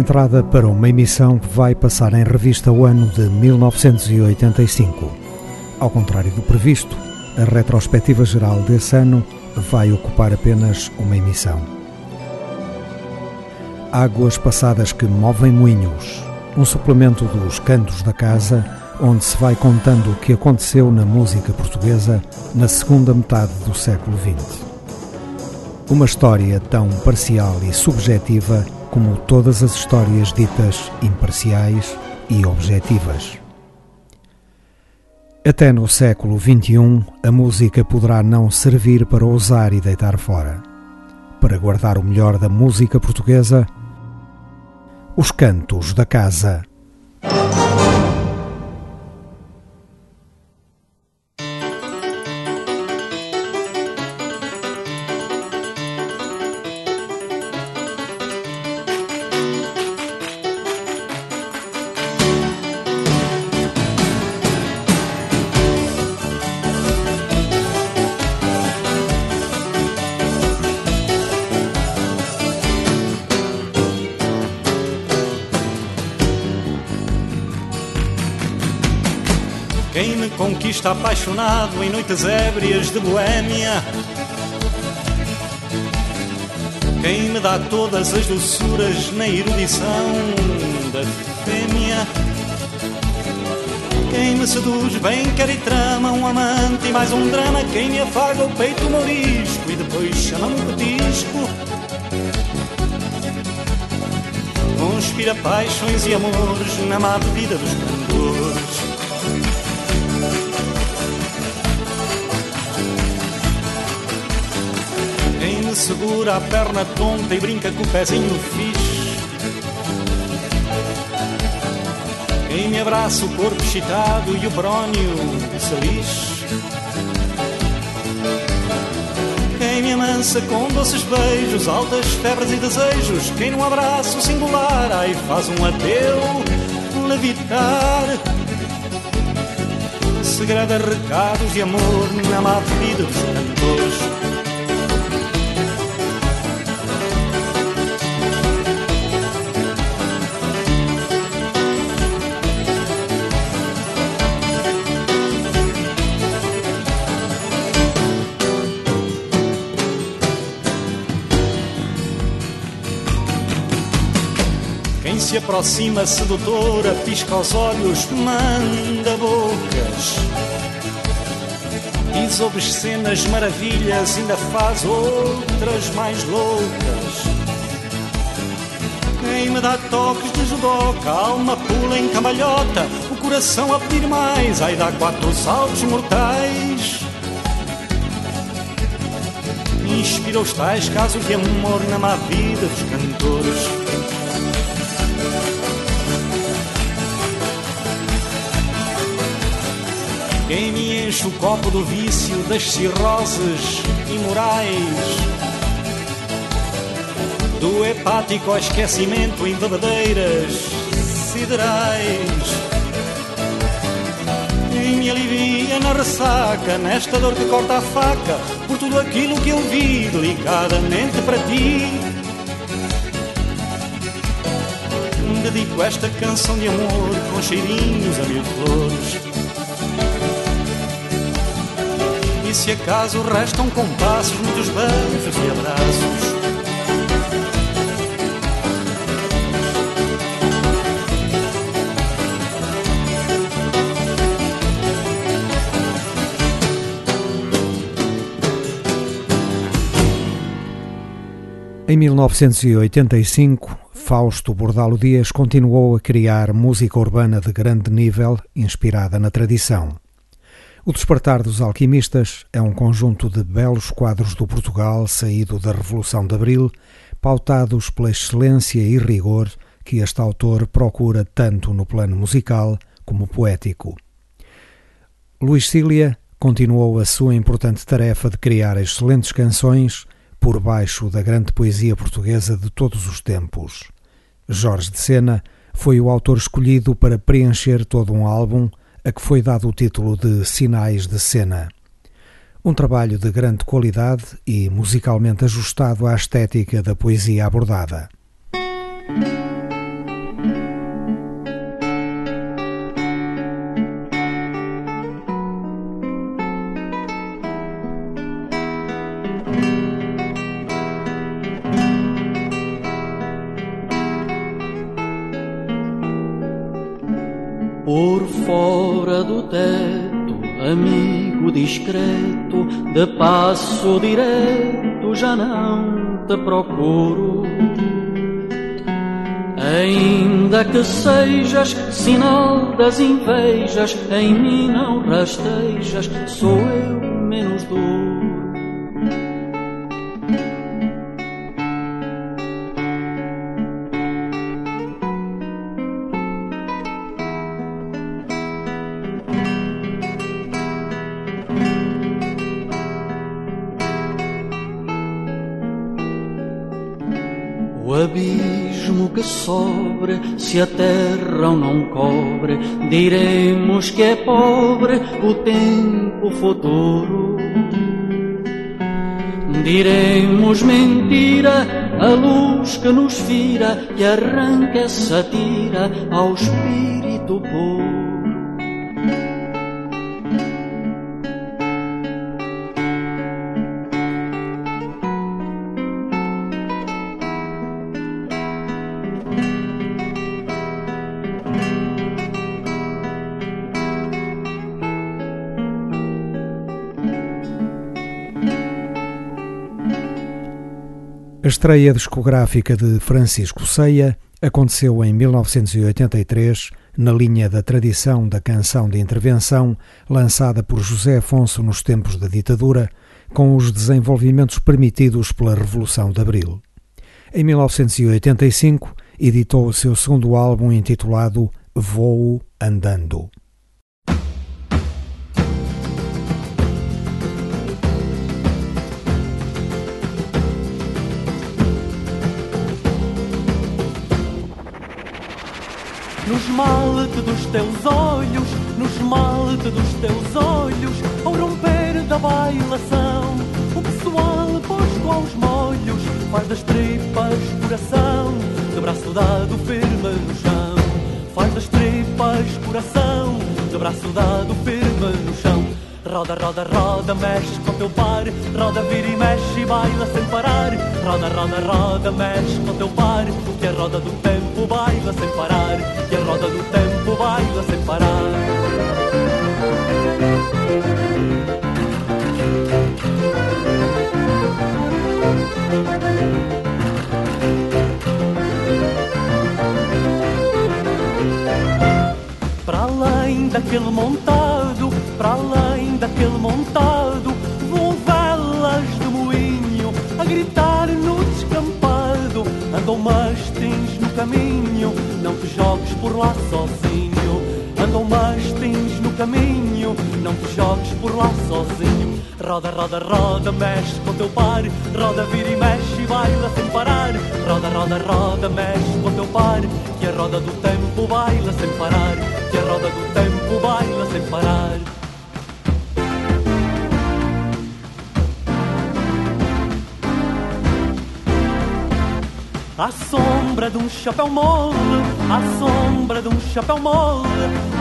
Entrada para uma emissão que vai passar em revista o ano de 1985. Ao contrário do previsto, a retrospectiva geral desse ano vai ocupar apenas uma emissão. Águas passadas que movem moinhos, um suplemento dos Cantos da Casa, onde se vai contando o que aconteceu na música portuguesa na segunda metade do século XX. Uma história tão parcial e subjetiva como todas as histórias ditas imparciais e objetivas. Até no século XXI, a música poderá não servir para ousar e deitar fora. Para guardar o melhor da música portuguesa, os cantos da casa. Em noites ébrias de Boêmia. Quem me dá todas as doçuras na erudição da fêmea. Quem me seduz bem quer e trama um amante e mais um drama. Quem me afaga o peito morisco e depois chama-me petisco. Conspira paixões e amores na má bebida dos cantores. Segura a perna tonta e brinca com o pezinho fixe. Quem me abraça o corpo excitado e o brónio se lixe. Quem me amansa com doces beijos, altas febres e desejos. Quem num abraço singular, ai faz um ateu levitar. Segredo recados de amor na má vida dos cantores. Se aproxima sedutora, pisca os olhos, manda bocas. Diz obscenas maravilhas, ainda faz outras mais loucas. Quem me dá toques de judoca, a alma pula em cambalhota, o coração a pedir mais, ai dá quatro saltos mortais. Inspira os tais casos de amor na má vida dos cantores. Quem me enche o copo do vício das cirroses imorais Do hepático esquecimento em bebedeiras siderais. Me alivia na ressaca, nesta dor que corta a faca Por tudo aquilo que eu vi delicadamente para ti. Dedico esta canção de amor com cheirinhos a mil flores E se acaso restam compassos, muitos beijos e abraços. Em 1985, Fausto Bordalo Dias continuou a criar música urbana de grande nível, inspirada na tradição. O Despertar dos Alquimistas é um conjunto de belos quadros do Portugal saído da Revolução de Abril, pautados pela excelência e rigor que este autor procura tanto no plano musical como poético. Luís Cília continuou a sua importante tarefa de criar excelentes canções por baixo da grande poesia portuguesa de todos os tempos. Jorge de Sena foi o autor escolhido para preencher todo um álbum a que foi dado o título de Sinais de Cena. Um trabalho de grande qualidade e musicalmente ajustado à estética da poesia abordada. Discreto, de passo direto já não te procuro. Ainda que sejas sinal das invejas, em mim não rastejas, sou eu menos duro. Sobre, se a terra não cobre, diremos que é pobre o tempo futuro. Diremos mentira, a luz que nos vira, que arranca essa tira ao espírito puro. Estreia discográfica de Francisco Ceia aconteceu em 1983, na linha da tradição da canção de intervenção lançada por José Afonso nos tempos da ditadura, com os desenvolvimentos permitidos pela Revolução de Abril. Em 1985, editou o seu segundo álbum intitulado Voo Andando. No esmalte dos teus olhos, no esmalte dos teus olhos, ao romper da bailação, o pessoal posto aos molhos faz das tripas coração, de braço dado firme no chão. Faz das tripas coração, de braço dado firme no chão. Roda, roda, roda, mexe com teu par. Roda, vira e mexe e baila sem parar. Roda, roda, roda, mexe com teu par. Que a roda do tempo baila sem parar. Que a roda do tempo baila sem parar. Para além daquele montado, para além daquele montado, vão velas de moinho a gritar no descampado. Andam mastins no caminho, não te jogues por lá sozinho. Andam mastins no caminho, não te jogues por lá sozinho. Roda, roda, roda, mexe com teu par. Roda, vira e mexe e baila sem parar. Roda, roda, roda, mexe com teu par. Que a roda do tempo baila sem parar. Que a roda do tempo baila sem parar. À sombra de um chapéu mole, à sombra de um chapéu mole,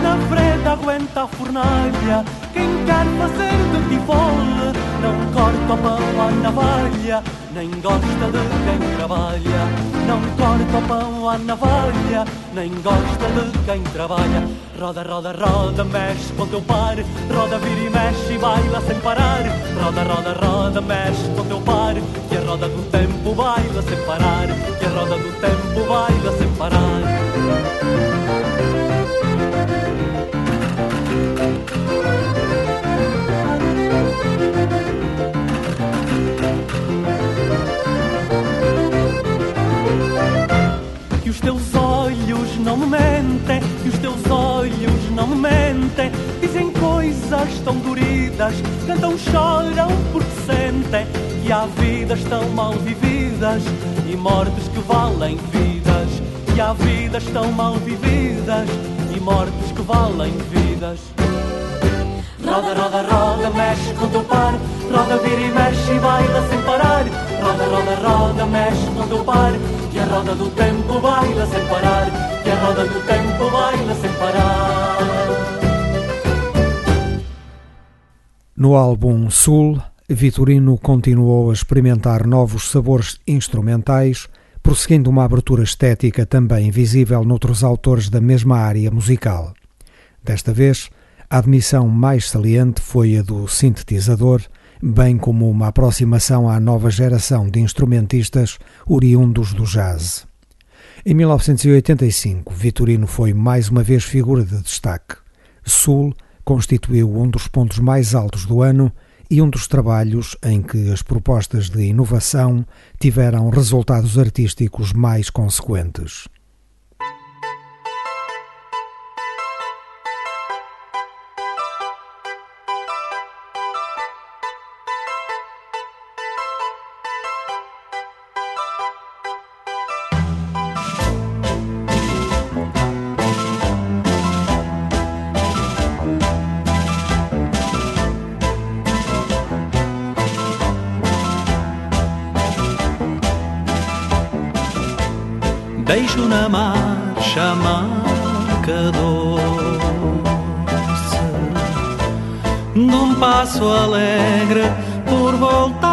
na frente aguenta a fornalha. Quem quer fazer de tifole, não corta o pão à navalha, nem gosta de quem trabalha. Não corta o pão à navalha, nem gosta de quem trabalha. Roda, roda, roda, mexe com teu par, roda, vira e mexe e baila sem parar. Roda, roda, roda, mexe com teu par, que a roda do tempo baila sem parar. Que a roda do tempo baila sem parar. Que os teus olhos não me mentem, que os teus olhos não me mentem. Dizem coisas tão duridas, cantam, choram porque sentem que há vidas tão mal vividas e mortes que valem vidas. Que há vidas tão mal vividas e mortes que valem vidas. Roda, roda, roda, mexe com teu par Roda, vira e mexe e baila sem parar Roda, roda, roda, mexe com teu par Que a roda do tempo baila sem parar Que a roda do tempo baila sem parar No álbum Sul, Vitorino continuou a experimentar novos sabores instrumentais, prosseguindo uma abertura estética também visível noutros autores da mesma área musical. Desta vez, a admissão mais saliente foi a do sintetizador, bem como uma aproximação à nova geração de instrumentistas oriundos do jazz. Em 1985, Vitorino foi mais uma vez figura de destaque. Sul constituiu um dos pontos mais altos do ano e um dos trabalhos em que as propostas de inovação tiveram resultados artísticos mais consequentes. Deixo na marcha marca doce. De passo alegre por voltar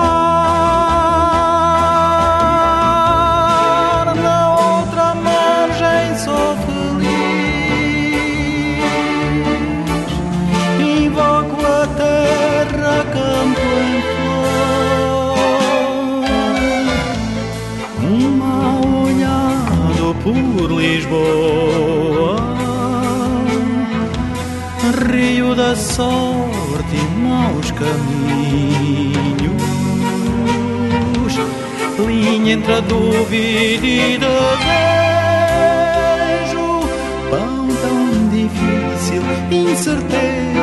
Rio da sorte e maus caminhos. Linha entre a dúvida e desejo. Pão tão difícil, incerteza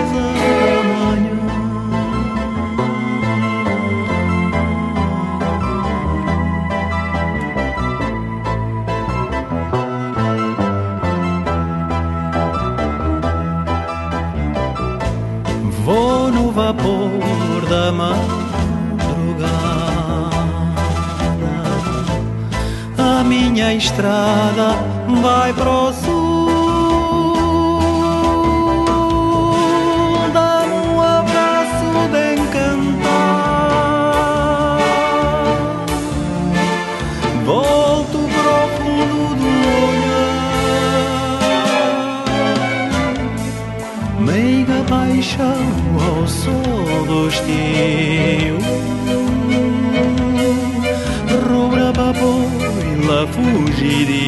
da madrugada A minha estrada vai pro Sweetie.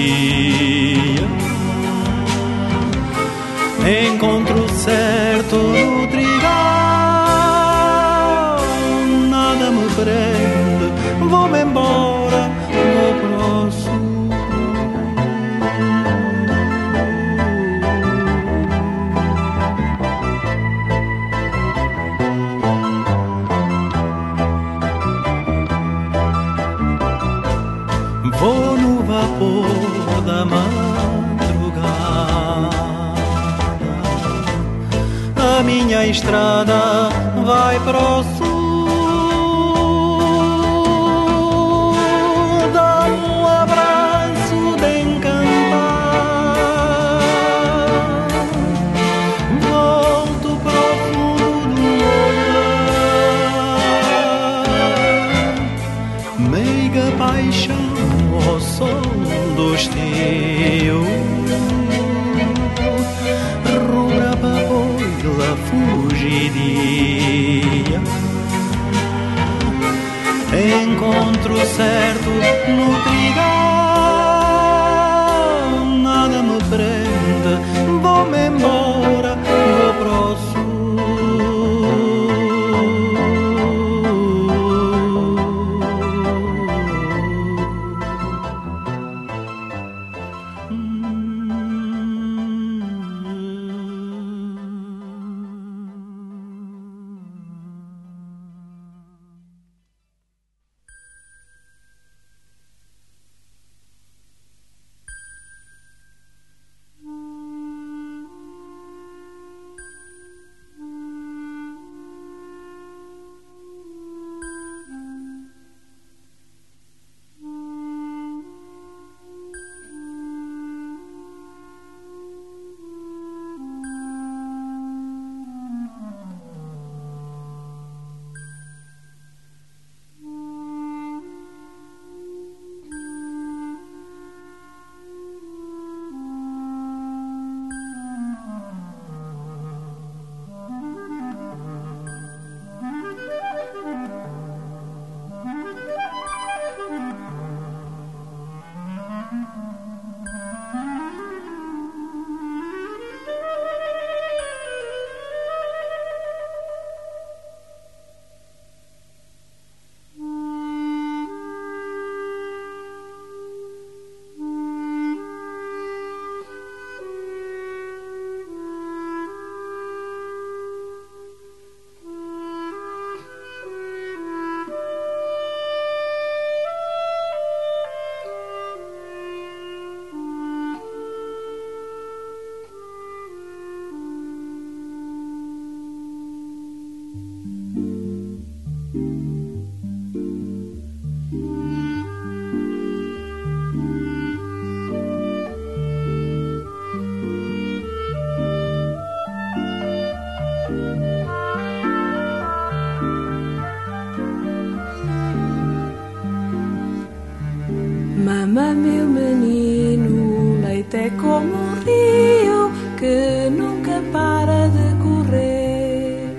Mama, meu menino, o leite é como um rio que nunca para de correr.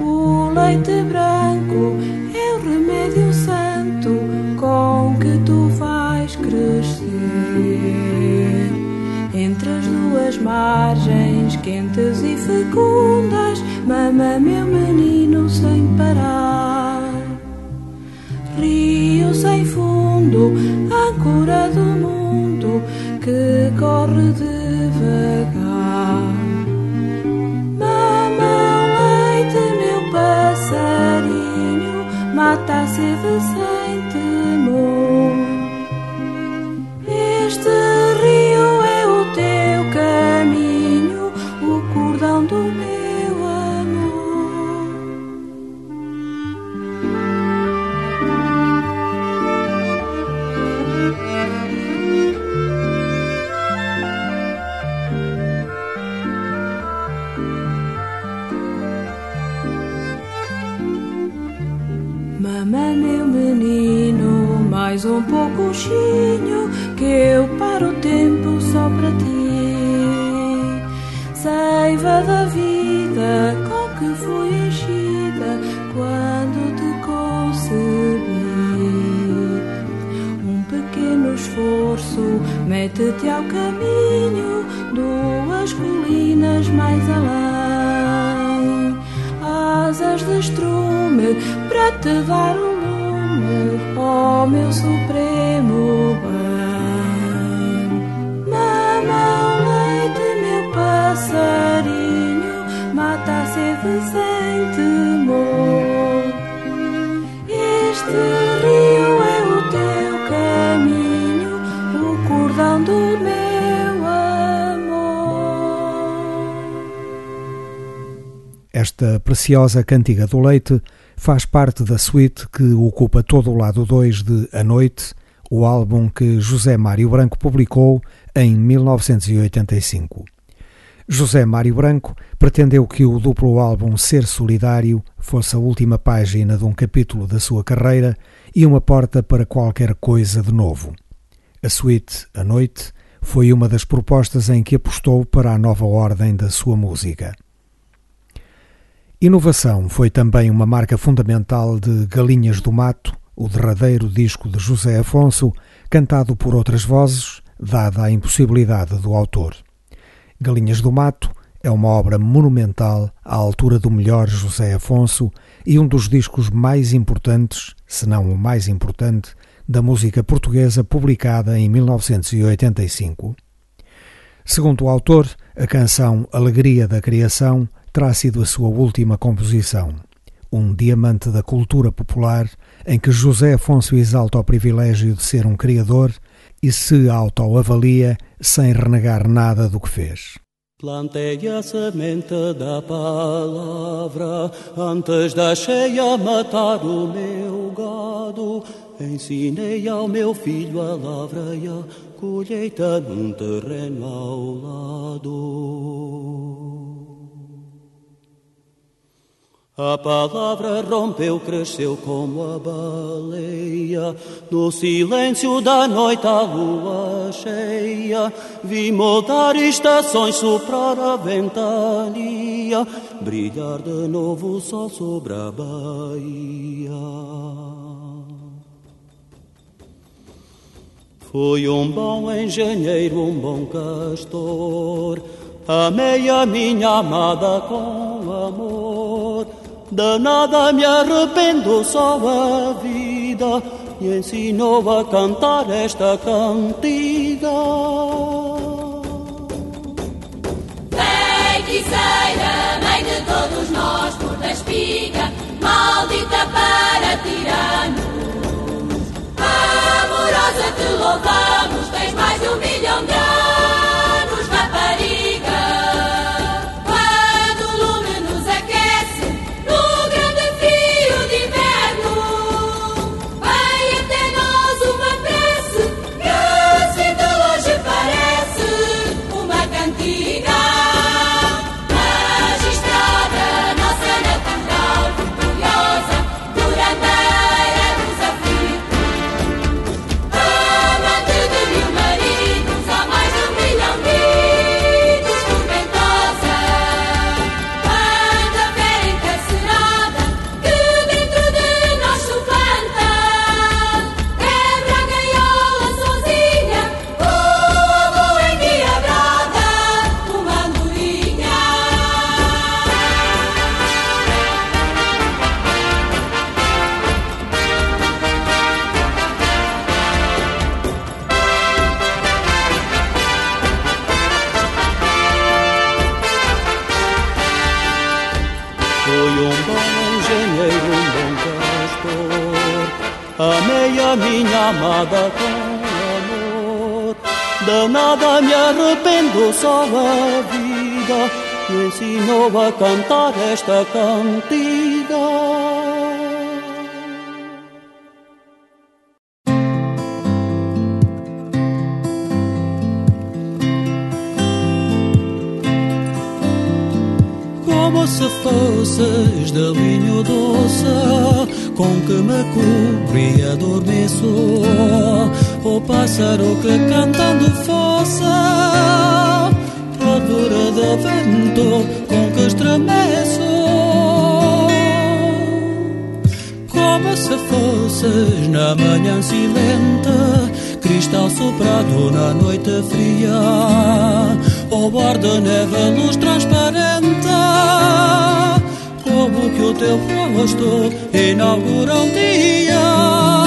O leite branco é o remédio santo com que tu vais crescer. Entre as duas margens quentes e fecundas, Preciosa cantiga do leite faz parte da suite que ocupa todo o lado 2 de A Noite, o álbum que José Mário Branco publicou em 1985. José Mário Branco pretendeu que o duplo álbum Ser Solidário fosse a última página de um capítulo da sua carreira e uma porta para qualquer coisa de novo. A suite A Noite foi uma das propostas em que apostou para a nova ordem da sua música. Inovação foi também uma marca fundamental de Galinhas do Mato, o derradeiro disco de José Afonso, cantado por outras vozes, dada a impossibilidade do autor. Galinhas do Mato é uma obra monumental à altura do melhor José Afonso e um dos discos mais importantes, se não o mais importante, da música portuguesa publicada em 1985. Segundo o autor, a canção Alegria da Criação terá sido a sua última composição, um diamante da cultura popular em que José Afonso exalta o privilégio de ser um criador e se autoavalia sem renegar nada do que fez. Plantei a semente da palavra antes da cheia matar o meu gado. Ensinei ao meu filho a lavra e a colheita num terreno ao lado. A palavra rompeu, cresceu como a baleia. No silêncio da noite, a lua cheia. Vi moldar estações, soprar a ventania. Brilhar de novo o sol sobre a baía. Fui um bom engenheiro, um bom castor. Amei a minha amada com amor. De nada me arrependo, só a vida me ensinou a cantar esta cantiga. Feiticeira, mãe de todos nós, por da espiga, maldita para tiranos. Amorosa te louvamos, tens mais de um milhão de amada com amor. De nada me arrependo, só a vida me ensinou a cantar esta cantiga. se fosses de linho doce com que me cobri adormeço, o pássaro que cantando fosse, procura de vento com que estremeço. Como se fosses na manhã silente, cristal soprado na noite fria, ou bar de neve, luz transparente que o teu rosto inaugura um dia.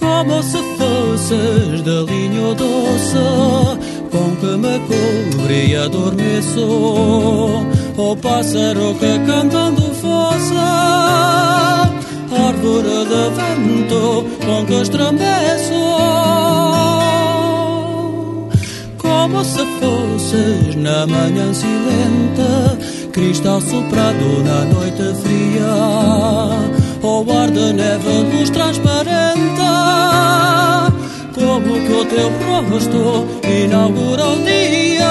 Como se fosses de linho doce com que me cobre e adormeço, o pássaro que cantando fosse, árvore de vento com que estremeço, como se fosses na manhã silente, cristal soprado na noite fria, ou ar de neve luz transparente como que o teu rosto inaugura o dia.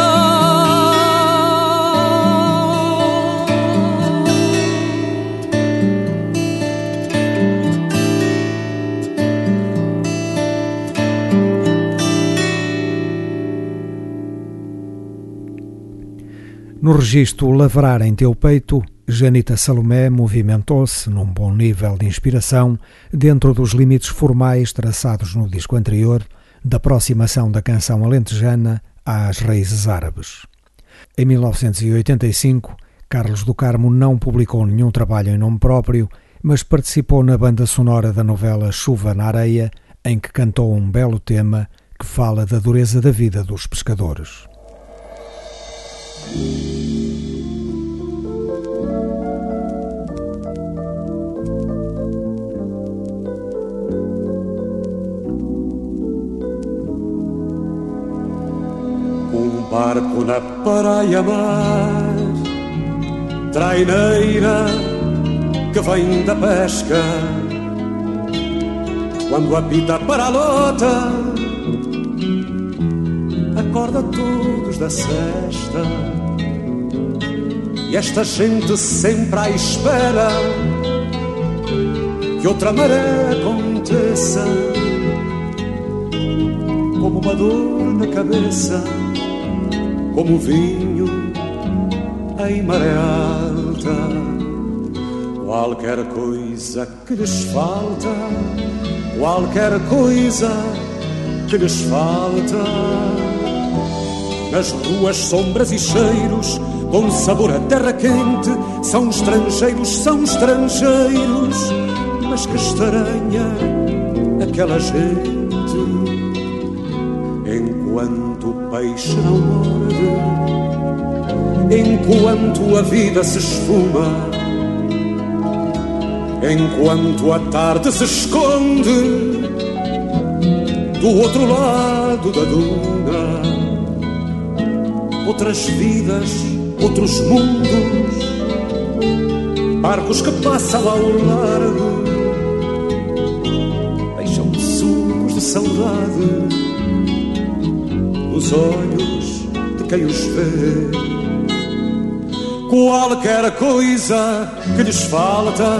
No registro Lavrar em Teu Peito, Janita Salomé movimentou-se num bom nível de inspiração dentro dos limites formais traçados no disco anterior da aproximação da canção alentejana às raízes árabes. Em 1985, Carlos do Carmo não publicou nenhum trabalho em nome próprio, mas participou na banda sonora da novela Chuva na Areia, em que cantou um belo tema que fala da dureza da vida dos pescadores. Barco na praia mar, traineira que vem da pesca. Quando apita para a lota, acorda todos da cesta. E esta gente sempre à espera que outra maré aconteça, como uma dor na cabeça como vinho em maré alta. Qualquer coisa que lhes falta, qualquer coisa que lhes falta. Nas ruas, sombras e cheiros, com sabor a terra quente, são estrangeiros, são estrangeiros, mas que estranha aquela gente enquanto o peixe não morde, enquanto a vida se esfuma, enquanto a tarde se esconde do outro lado da duna. Outras vidas, outros mundos, barcos que passam ao largo, deixam sucos de saudade nos olhos de quem os vê. Qualquer coisa que lhes falta,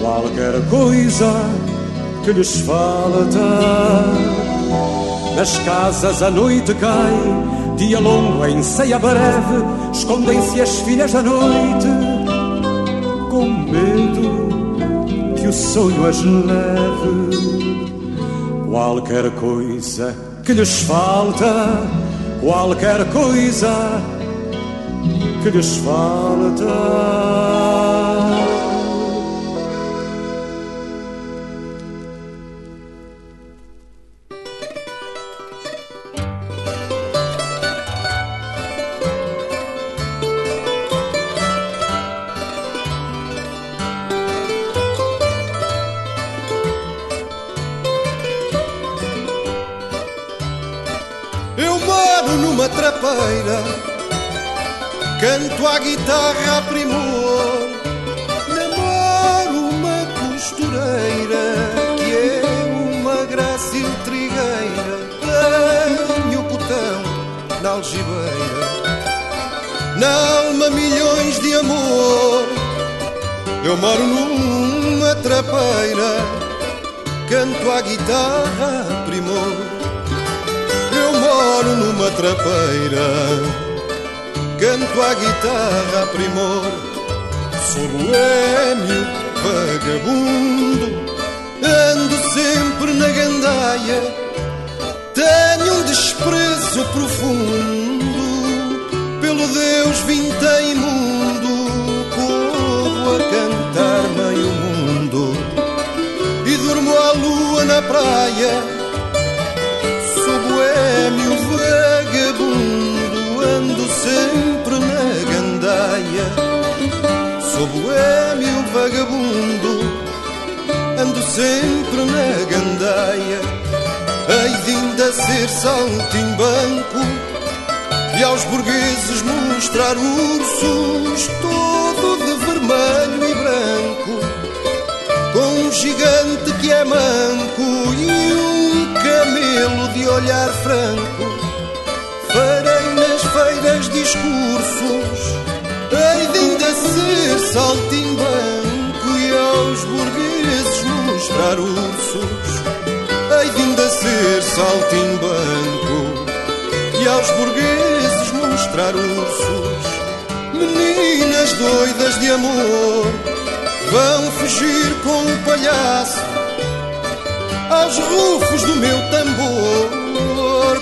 qualquer coisa que lhes falta. Nas casas a noite cai, dia longo em ceia breve, escondem-se as filhas da noite, com medo que o sonho as leve. Qualquer coisa que lhes falta qualquer coisa que lhes falta. À guitarra a primor, namoro uma costureira que é uma grácil trigueira, tenho botão na algibeira, na alma milhões de amor, eu moro numa trapeira, canto à guitarra a primor, eu moro numa trapeira canto à guitarra a primor. Sou boêmio, vagabundo, ando sempre na gandaia. Tenho um desprezo profundo pelo Deus vinte imundo. Corro a cantar meio mundo e durmo à lua na praia. Sou boêmio, vagabundo, ando sempre Sou boêmio vagabundo, ando sempre na gandaia. Hei de ainda ser saltimbanco e aos burgueses mostrar ursos, todo de vermelho e branco, com um gigante que é manco e um camelo de olhar franco. Farei nas feiras discursos De ainda ser saltimbanco e aos burgueses mostrar ursos. Hei de ainda ser saltimbanco e aos burgueses mostrar ursos. Meninas doidas de amor vão fugir com o palhaço aos rufos do meu tambor.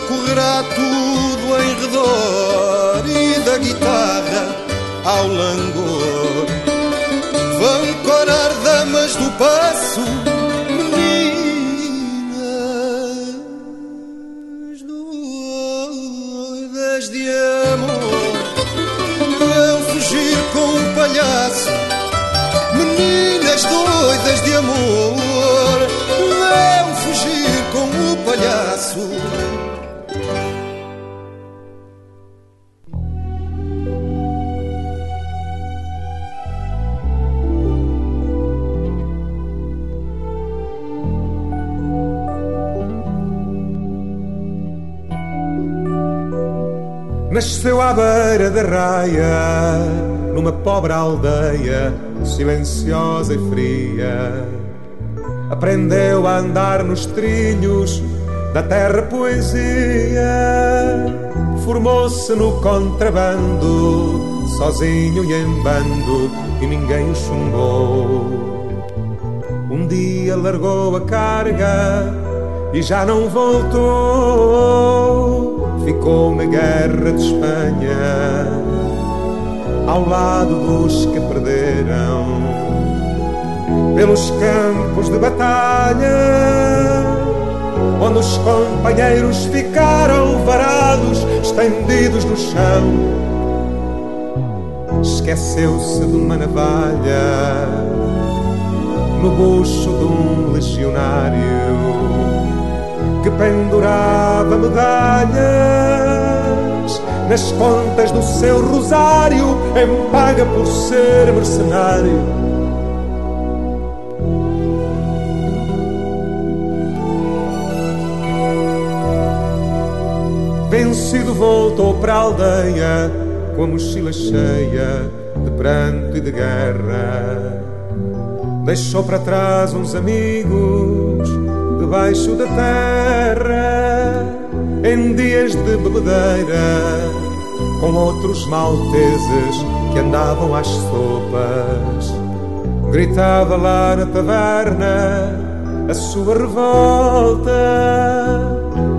Correrá tudo em redor e da guitarra ao langor. Vão corar damas do passo, meninas doidas de amor. Vão fugir com um palhaço, meninas doidas de amor. Vão fugir com o palhaço. Nasceu à beira da raia, numa pobre aldeia, silenciosa e fria. Aprendeu a andar nos trilhos da terra poesia. Formou-se no contrabando, sozinho e em bando, e ninguém o chumbou. Um dia largou a carga e já não voltou ficou na guerra de Espanha, ao lado dos que perderam, pelos campos de batalha, onde os companheiros ficaram varados, estendidos no chão. Esqueceu-se de uma navalha no bucho de um legionário que pendurava medalhas nas contas do seu rosário em paga por ser mercenário. Vencido voltou para a aldeia com a mochila cheia de pranto e de guerra. Deixou para trás uns amigos debaixo da terra, em dias de bebedeira, com outros malteses que andavam às sopas. Gritava lá na taverna a sua revolta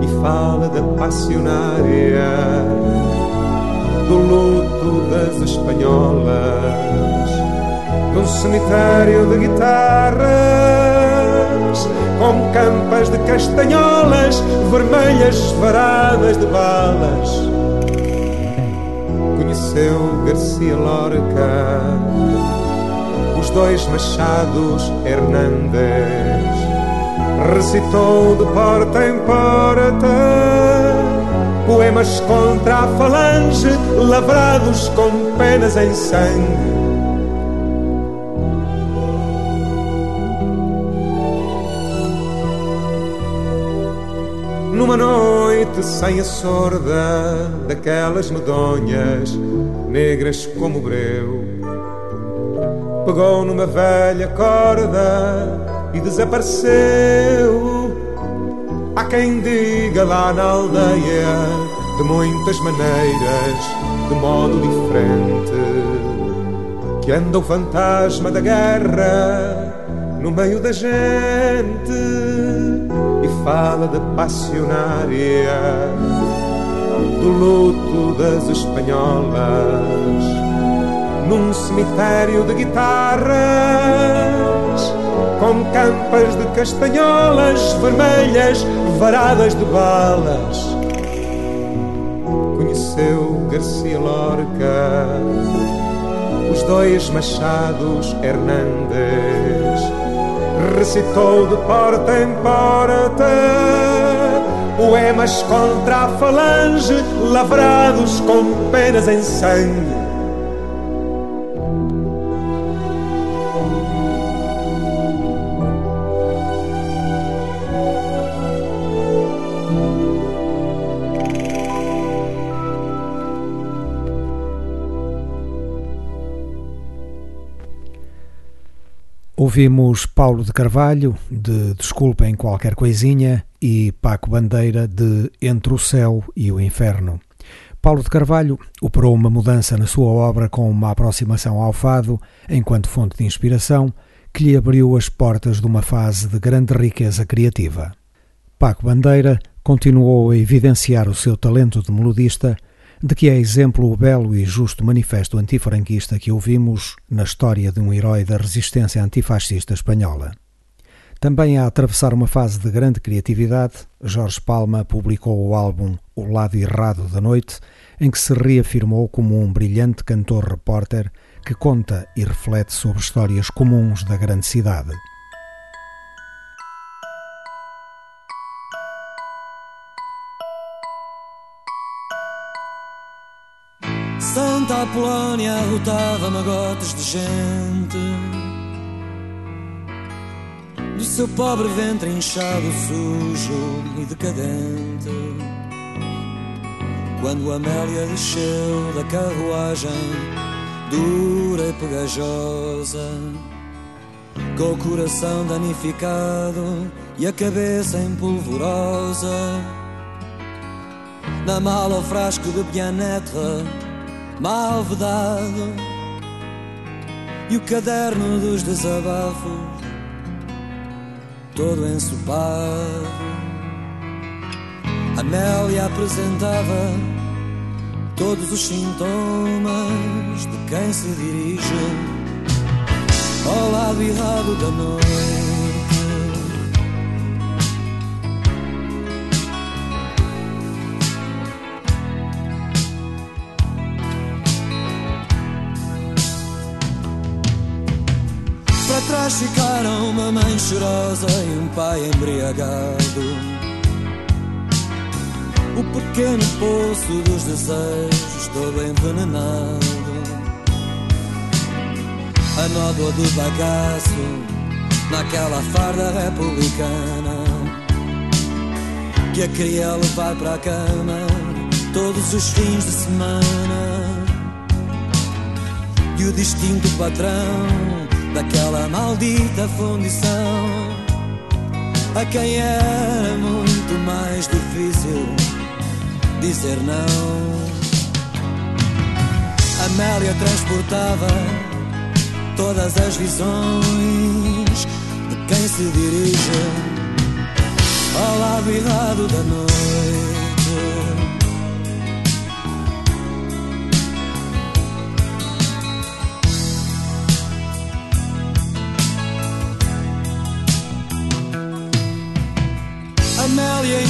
e fala da passionária, do luto das espanholas, num cemitério de guitarras, com campas de castanholas, vermelhas varadas de balas. Conheceu Garcia Lorca, os dois machados Hernandes, recitou de porta em porta poemas contra a falange, lavrados com penas em sangue. Numa noite sem a sorda daquelas medonhas, negras como breu, pegou numa velha corda e desapareceu. Há quem diga lá na aldeia de muitas maneiras, de modo diferente, que anda o fantasma da guerra no meio da gente de passionária, do luto das espanholas, num cemitério de guitarras com campas de castanholas vermelhas varadas de balas. Conheceu Garcia Lorca, os dois machados Hernandes, recitou de porta em porta. Poemas contra a falange, lavrados com penas em sangue Ouvimos Paulo de Carvalho, de Desculpem Qualquer Coisinha, e Paco Bandeira, de Entre o Céu e o Inferno. Paulo de Carvalho operou uma mudança na sua obra com uma aproximação ao fado, enquanto fonte de inspiração, que lhe abriu as portas de uma fase de grande riqueza criativa. Paco Bandeira continuou a evidenciar o seu talento de melodista de que é exemplo o belo e justo manifesto antifranquista que ouvimos na história de um herói da resistência antifascista espanhola. Também a atravessar uma fase de grande criatividade, Jorge Palma publicou o álbum O Lado Errado da Noite, em que se reafirmou como um brilhante cantor-repórter que conta e reflete sobre histórias comuns da grande cidade. Santa Apolónia arrotava magotes de gente. Do seu pobre ventre inchado, sujo e decadente. Quando Amélia desceu da carruagem Dura e pegajosa Com o coração danificado E a cabeça empolvorosa Na mala o frasco de Bianetre mal vedado e o caderno dos desabafos todo ensopado. Amélia apresentava todos os sintomas de quem se dirige ao lado errado da noite. Atrás ficaram uma mãe chorosa e um pai embriagado. O pequeno poço dos desejos todo envenenado. A nódoa do bagaço naquela farda republicana que a queria levar para a cama todos os fins de semana. E o distinto patrão daquela maldita fundição a quem era muito mais difícil dizer não. Amélia transportava todas as visões de quem se dirige ao lado da noite.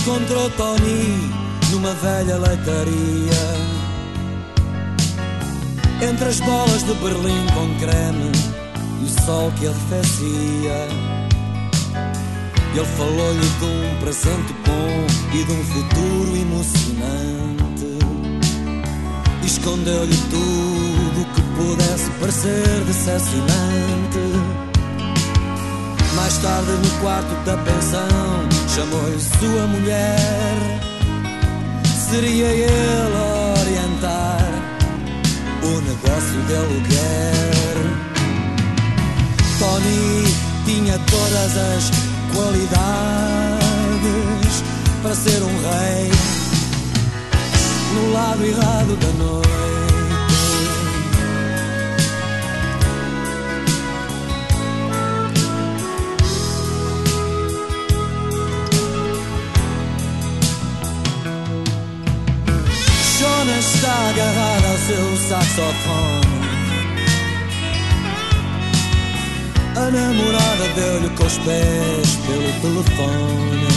Encontrou Tony numa velha leitaria. Entre as bolas de Berlim com creme e o sol que arrefecia. Ele falou-lhe de um presente bom e de um futuro emocionante. Escondeu-lhe tudo que pudesse parecer decepcionante. Mais tarde, no quarto da pensão, chamou-lhe sua mulher. Seria ele a orientar o negócio de aluguer. Tony tinha todas as qualidades para ser um rei no lado errado da noite. Agarrado ao seu saxofone. A namorada deu-lhe com os pés pelo telefone.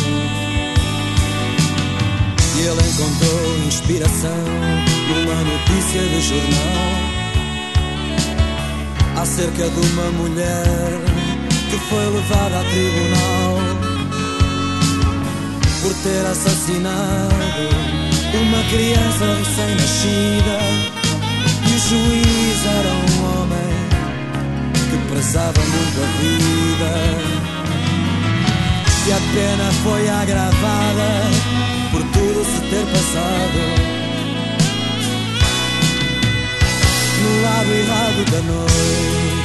E ele encontrou inspiração numa notícia de jornal acerca de uma mulher que foi levada a tribunal por ter assassinado uma criança recém-nascida. E o juiz era um homem que prezava muito a vida. E a pena foi agravada por tudo se ter passado no lado errado da noite.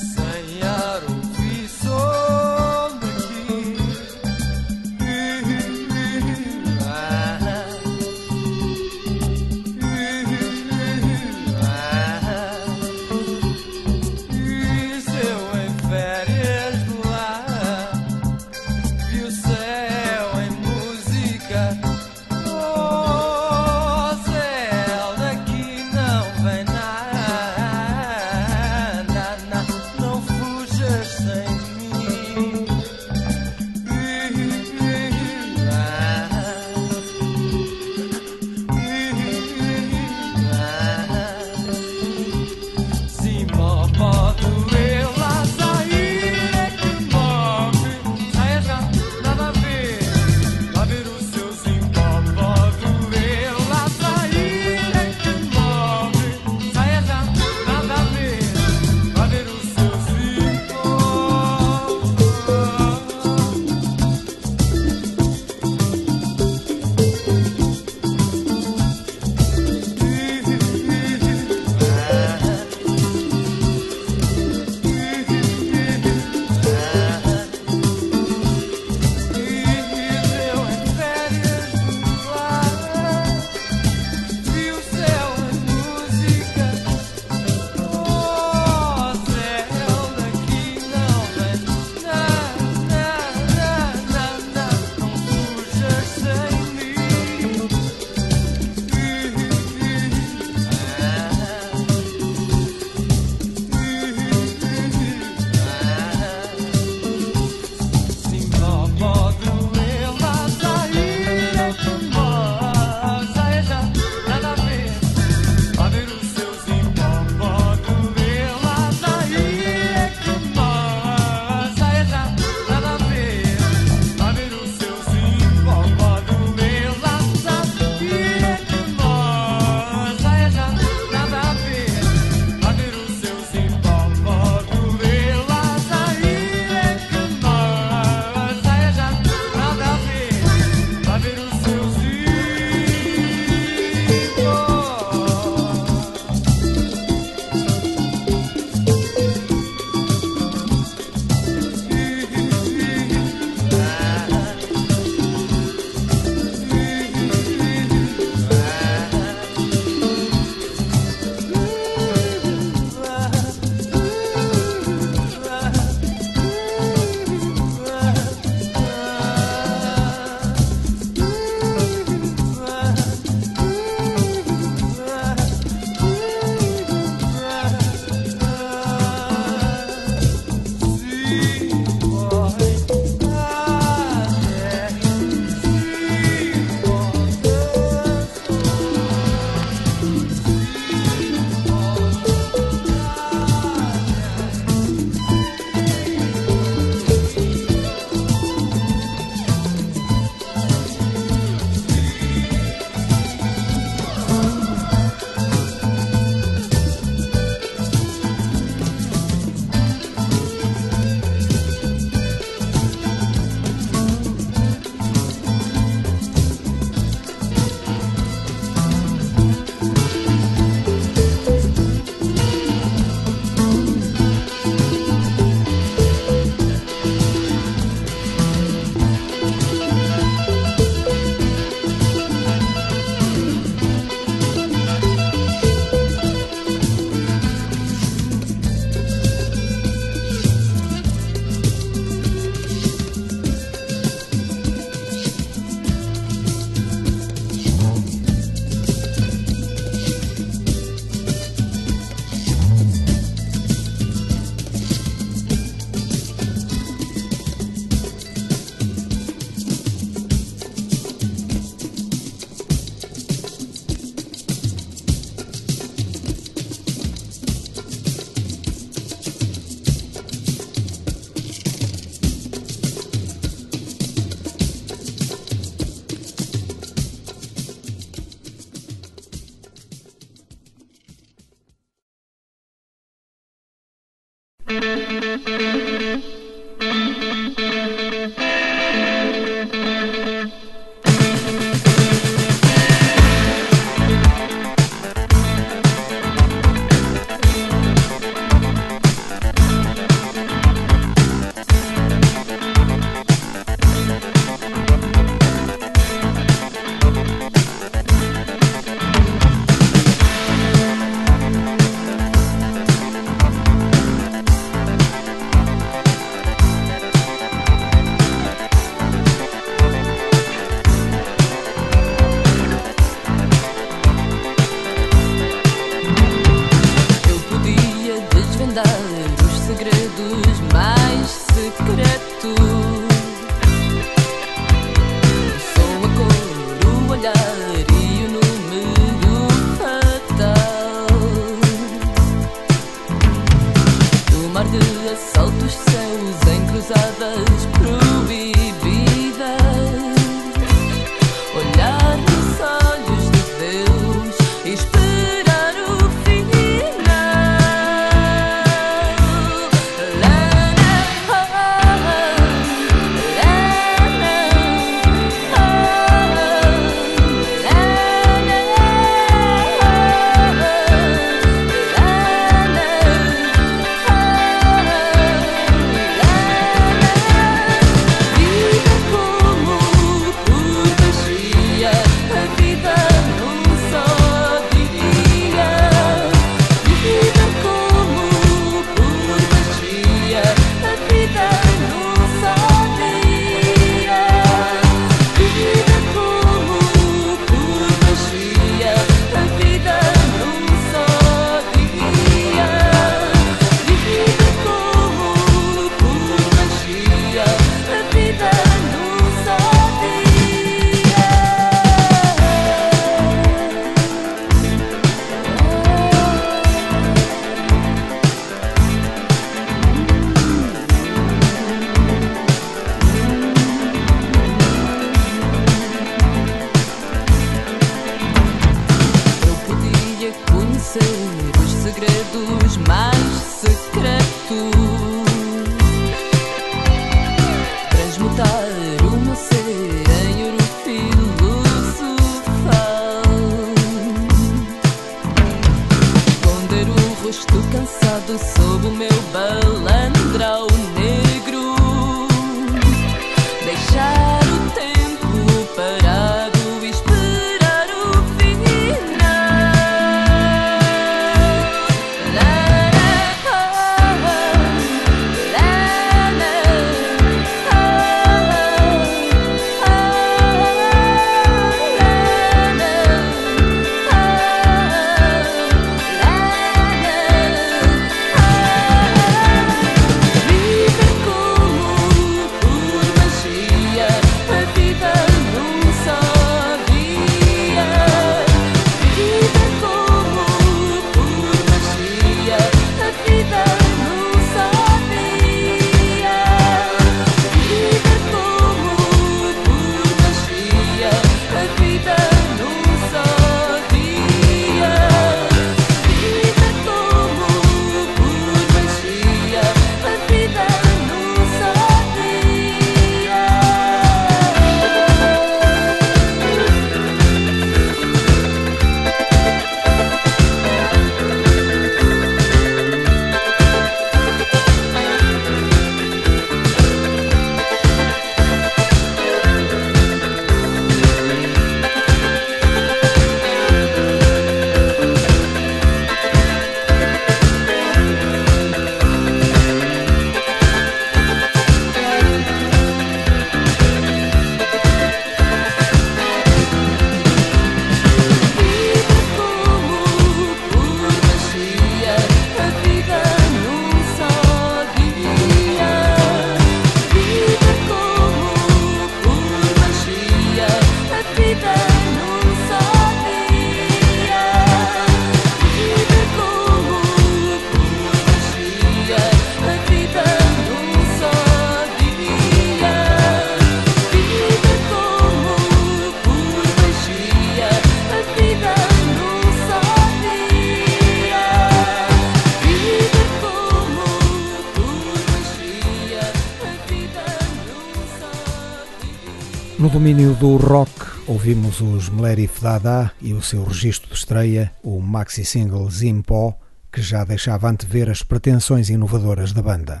Domínio do rock, ouvimos os Melerif Dada e o seu registro de estreia, o maxi single Zimpó, que já deixava antever as pretensões inovadoras da banda.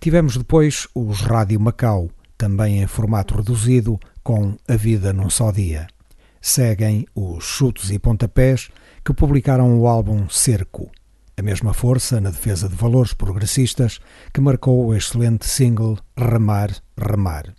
Tivemos depois os Rádio Macau, também em formato reduzido, com A Vida num Só Dia. Seguem os Chutos e Pontapés, que publicaram o álbum Cerco. A mesma força na defesa de valores progressistas que marcou o excelente single Remar, Remar.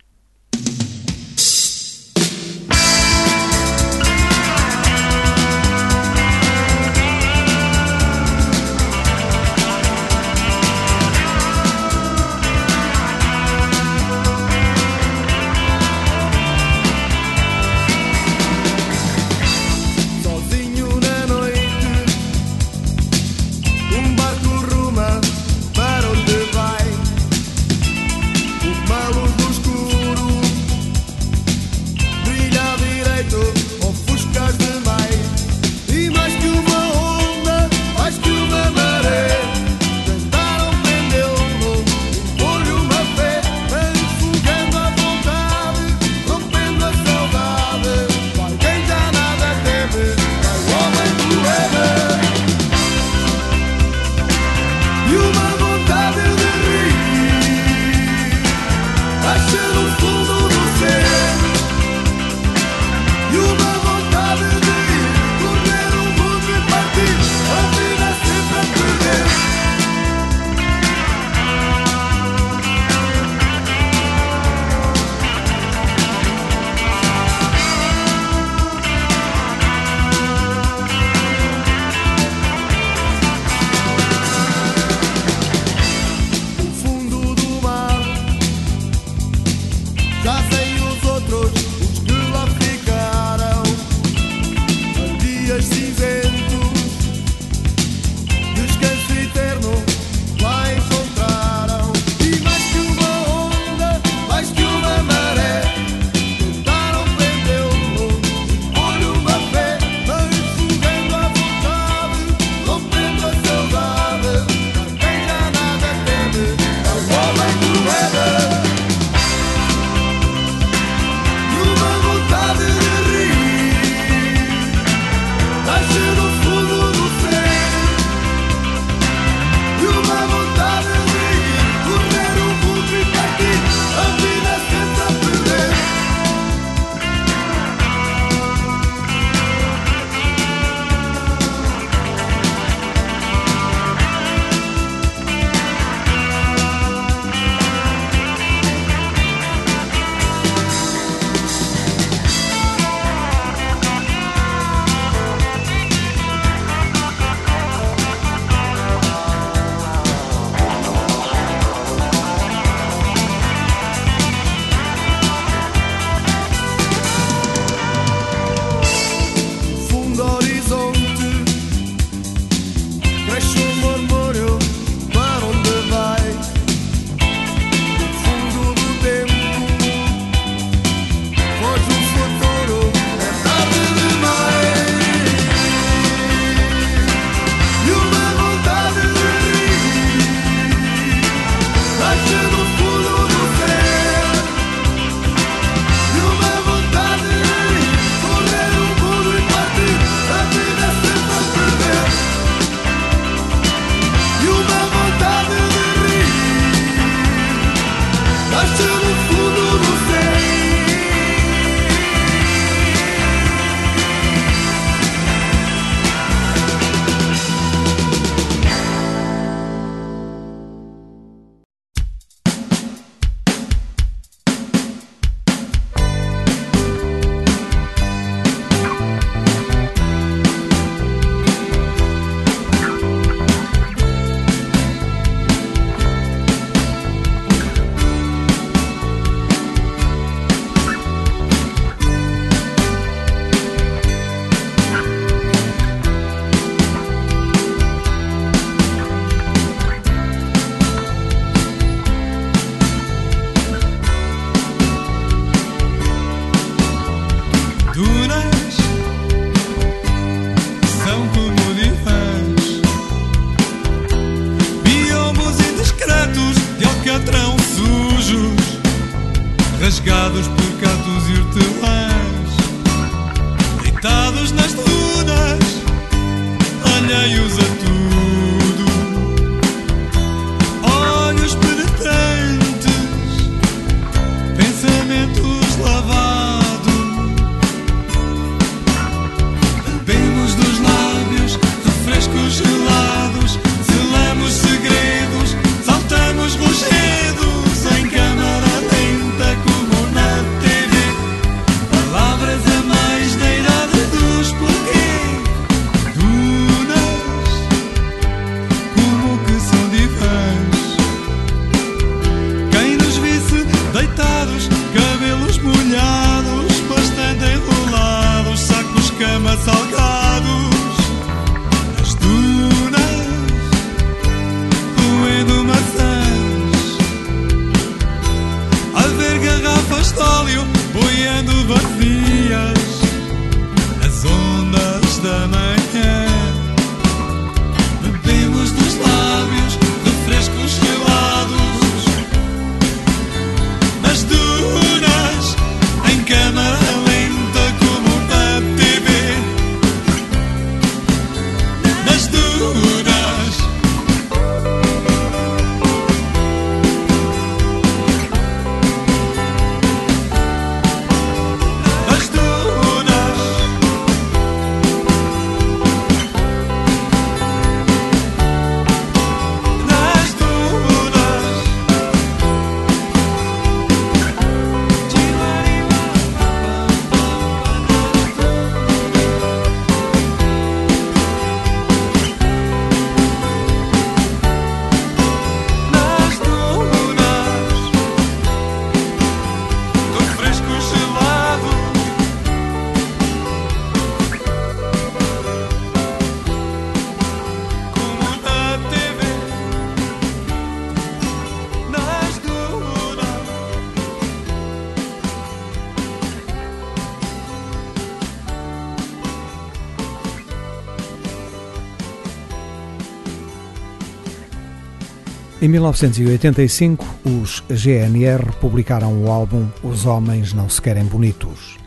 1985, os GNR publicaram o álbum Os Homens Não Se Querem Bonitos.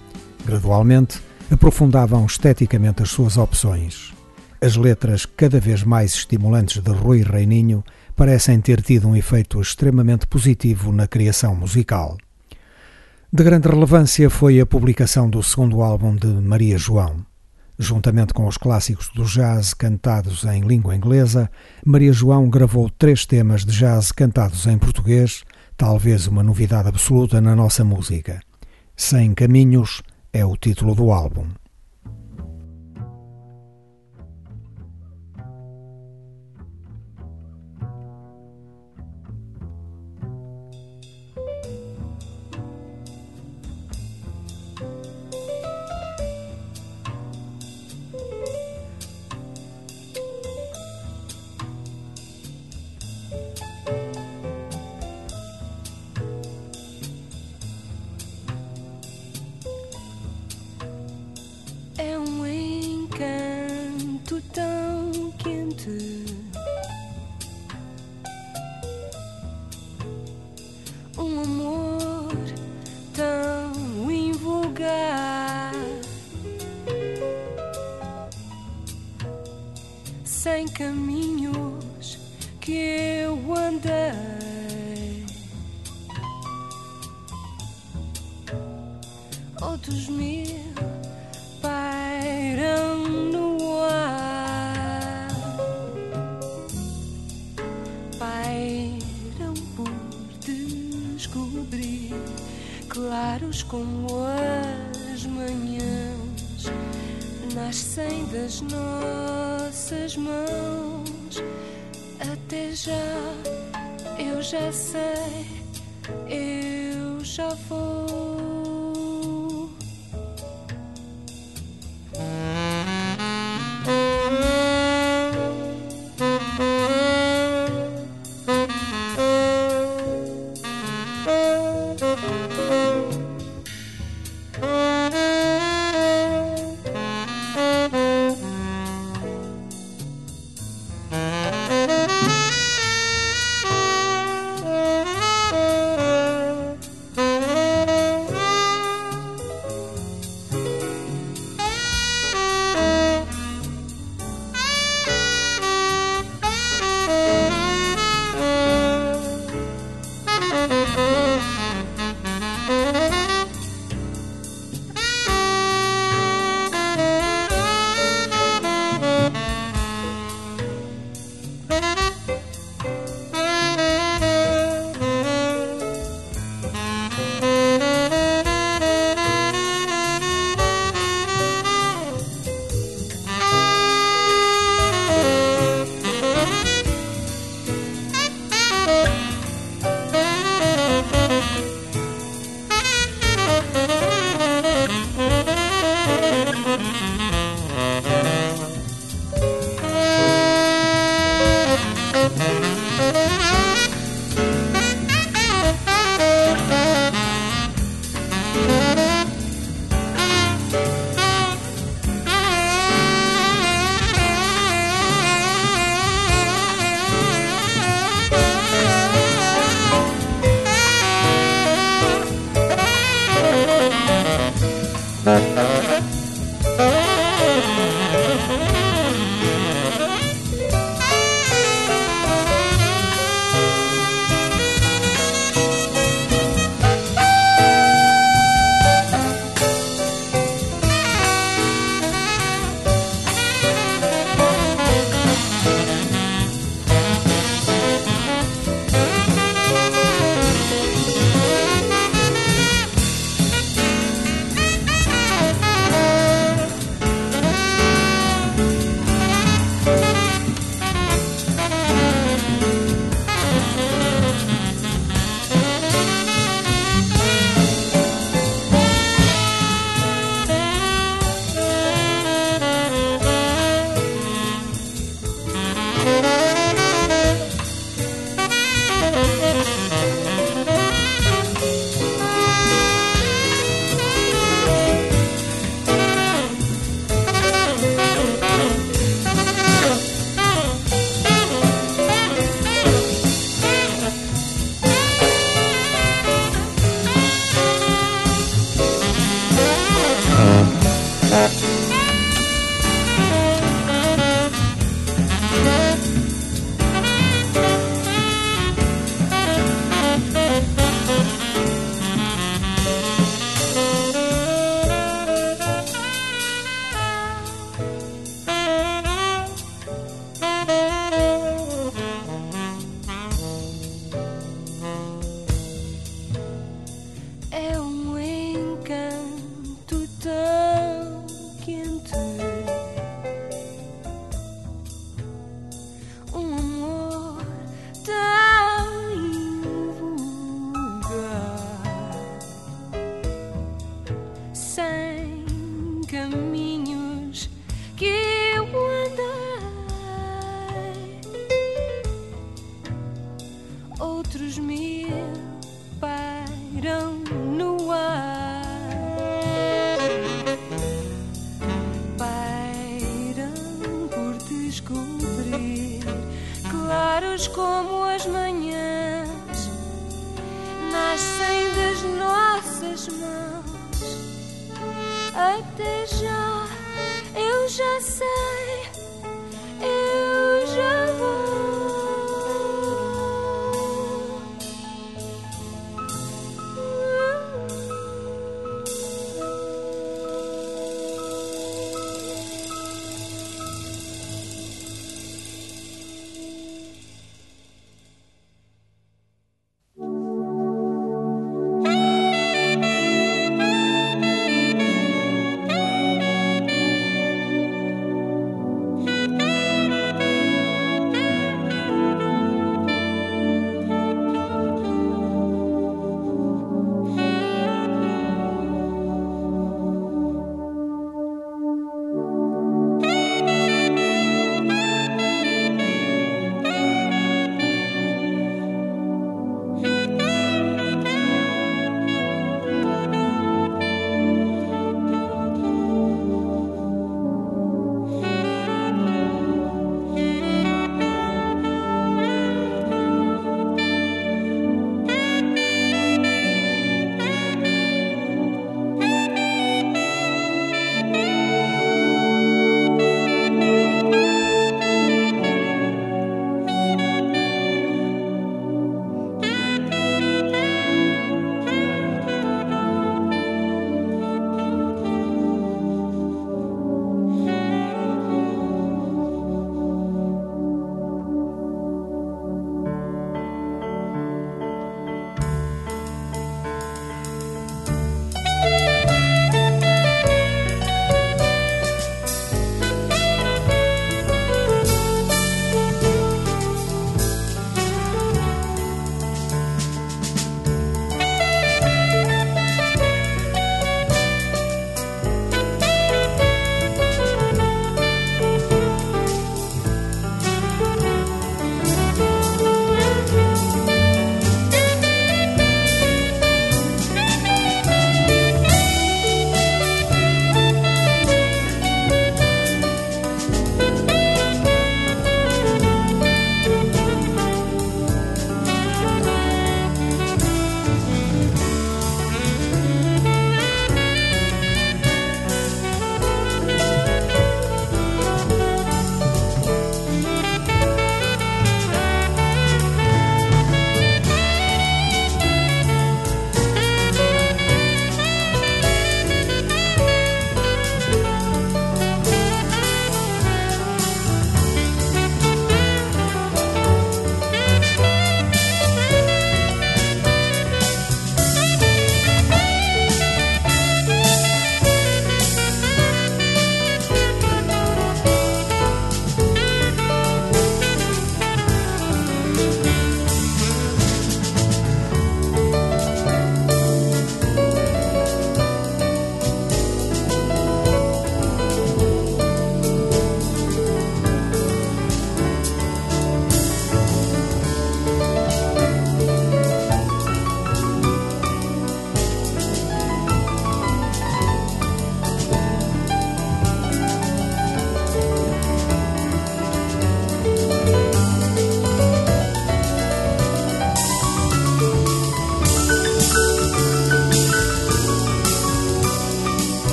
Gradualmente, aprofundavam esteticamente as suas opções. As letras cada vez mais estimulantes de Rui Reininho parecem ter tido um efeito extremamente positivo na criação musical. De grande relevância foi a publicação do segundo álbum de Maria João. Juntamente com os clássicos do jazz cantados em língua inglesa, Maria João gravou três temas de jazz cantados em português, talvez uma novidade absoluta na nossa música. Sem Caminhos é o título do álbum.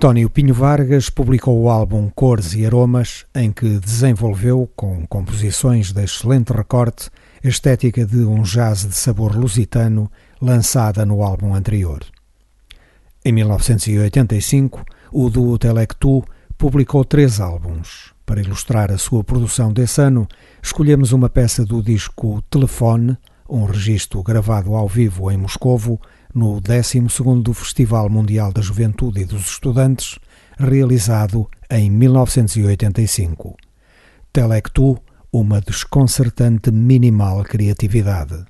António Pinho Vargas publicou o álbum Cores e Aromas, em que desenvolveu, com composições de excelente recorte, a estética de um jazz de sabor lusitano lançada no álbum anterior. Em 1985, o duo Telectu publicou três álbuns. Para ilustrar a sua produção desse ano, escolhemos uma peça do disco Telefone, um registro gravado ao vivo em Moscovo, no 12º Festival Mundial da Juventude e dos Estudantes, realizado em 1985. Telectu, uma desconcertante minimal criatividade.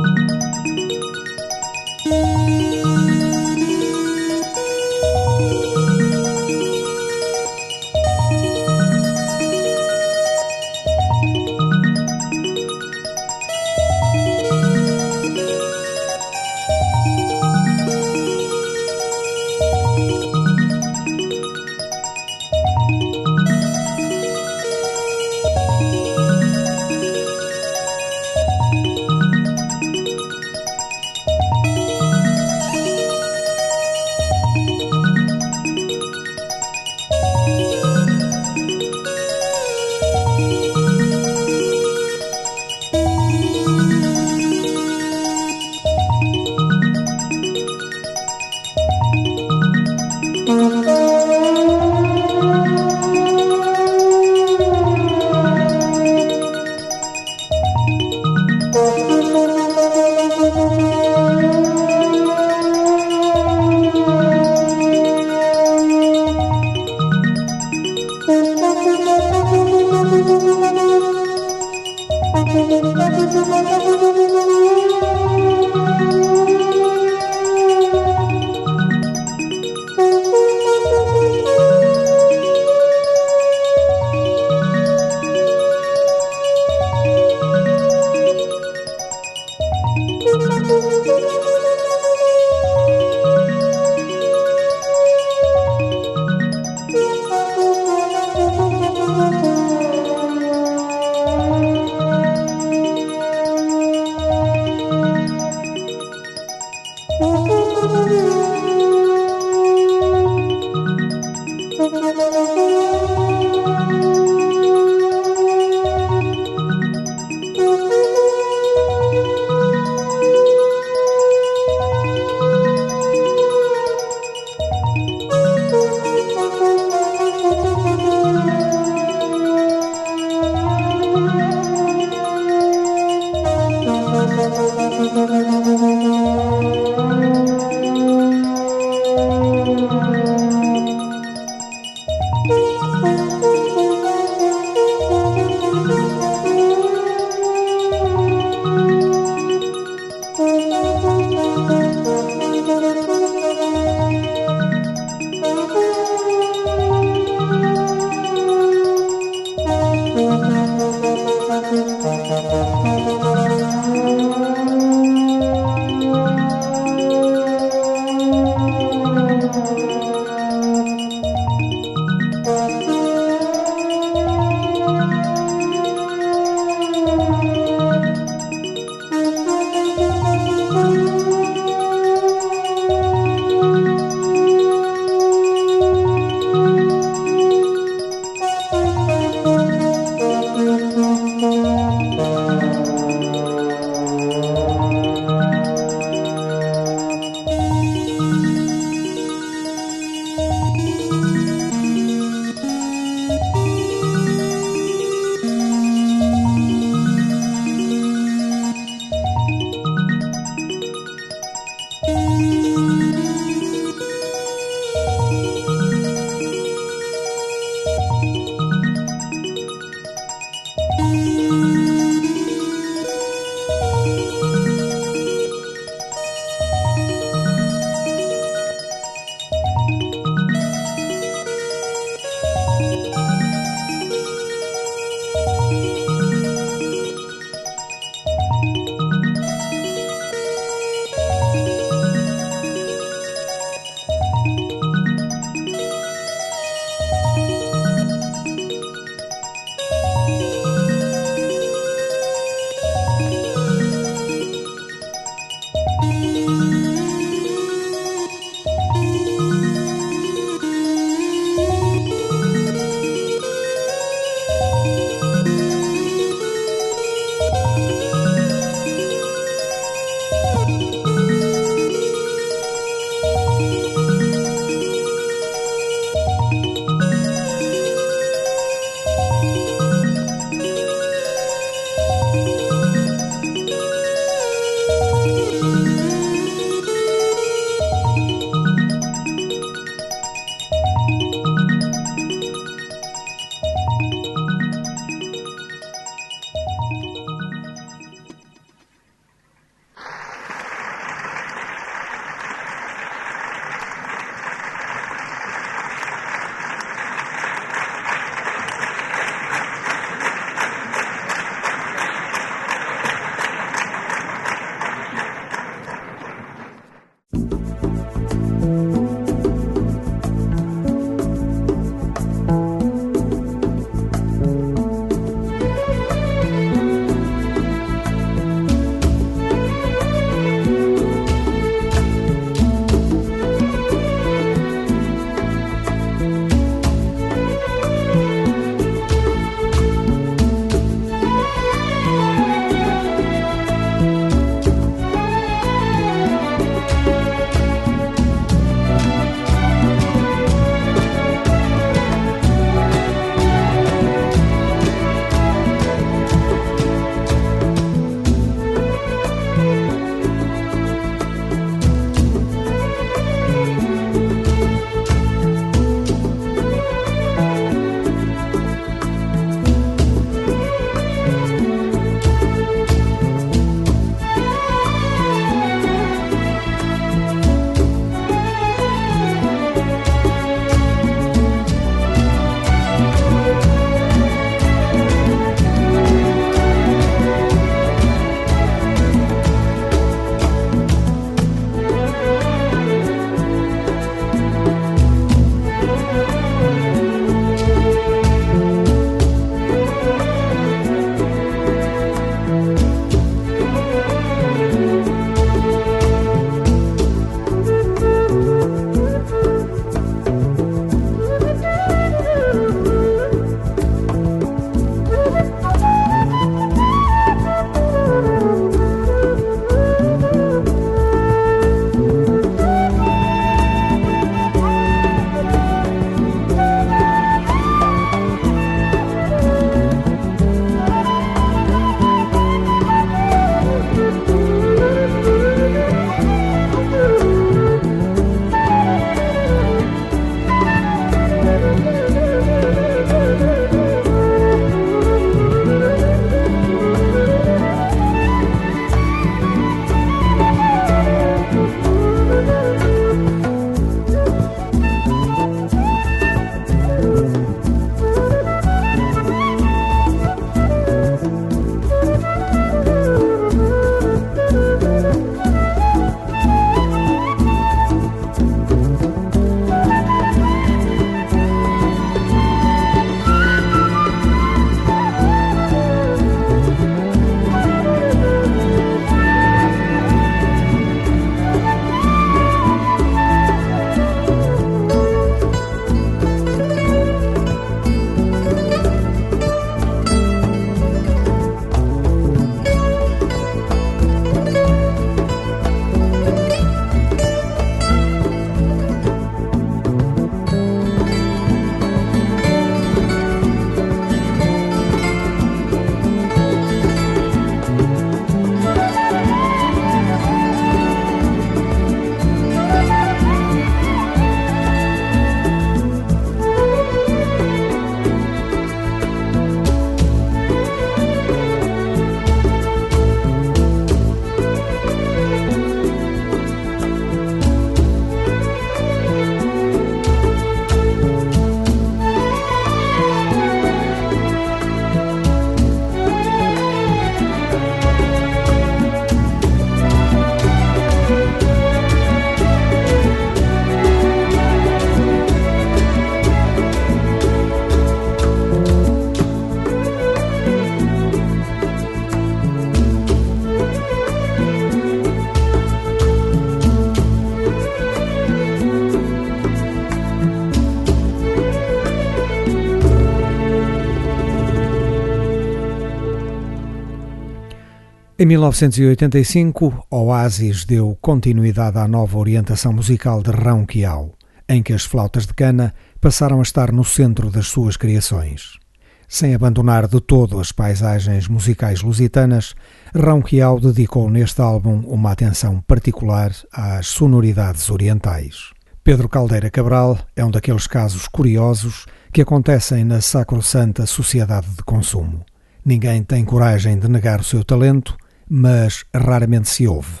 Em 1985, Oasis deu continuidade à nova orientação musical de Rão Quiau, em que as flautas de cana passaram a estar no centro das suas criações. Sem abandonar de todo as paisagens musicais lusitanas, Rão Quiau dedicou neste álbum uma atenção particular às sonoridades orientais. Pedro Caldeira Cabral é um daqueles casos curiosos que acontecem na sacrossanta sociedade de consumo. Ninguém tem coragem de negar o seu talento, mas raramente se ouve.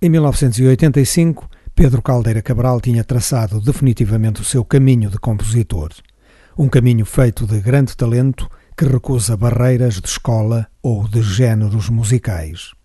Em 1985, Pedro Caldeira Cabral tinha traçado definitivamente o seu caminho de compositor. Um caminho feito de grande talento que recusa barreiras de escola ou de géneros musicais.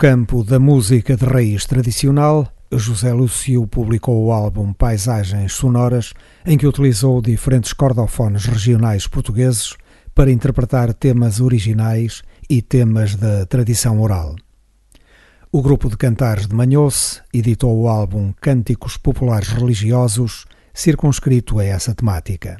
Campo da música de raiz tradicional, José Lúcio publicou o álbum Paisagens Sonoras, em que utilizou diferentes cordofones regionais portugueses para interpretar temas originais e temas da tradição oral. O grupo de cantares de Manhoce editou o álbum Cânticos Populares Religiosos, circunscrito a essa temática.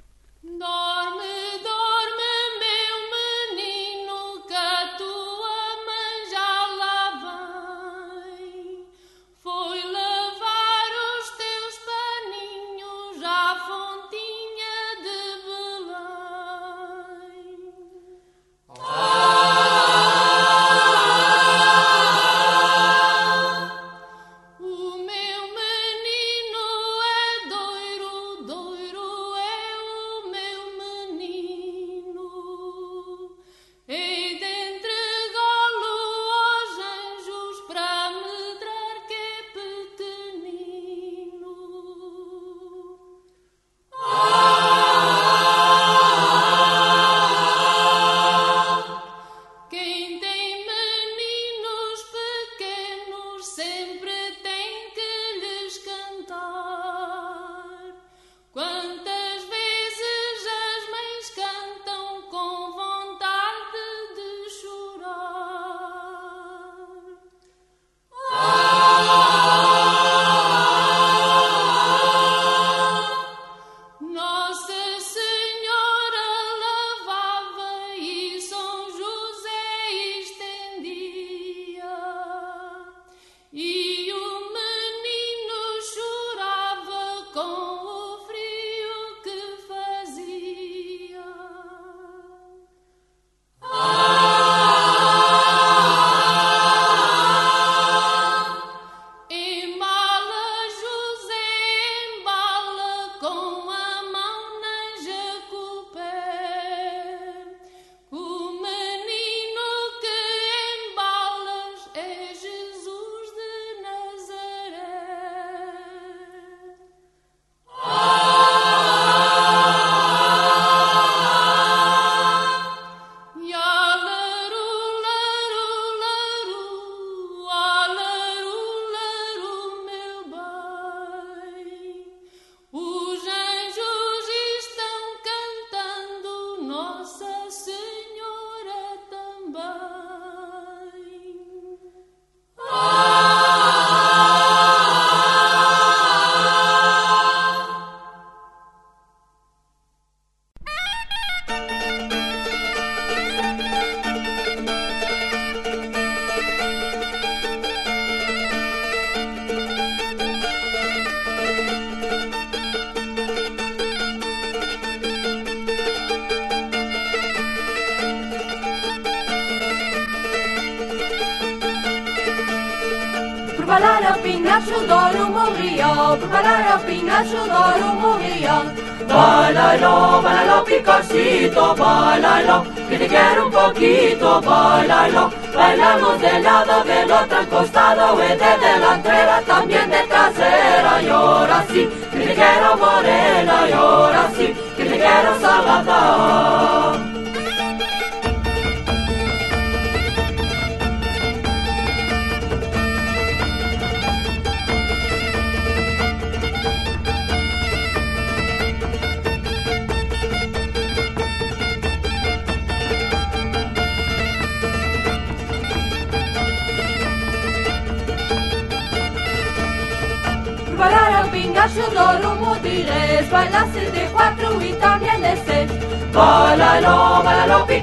lado, del otro al costado, de delantera, también de trasera, y ahora sí, que te quiero morena, y ahora sí, que te quiero salada.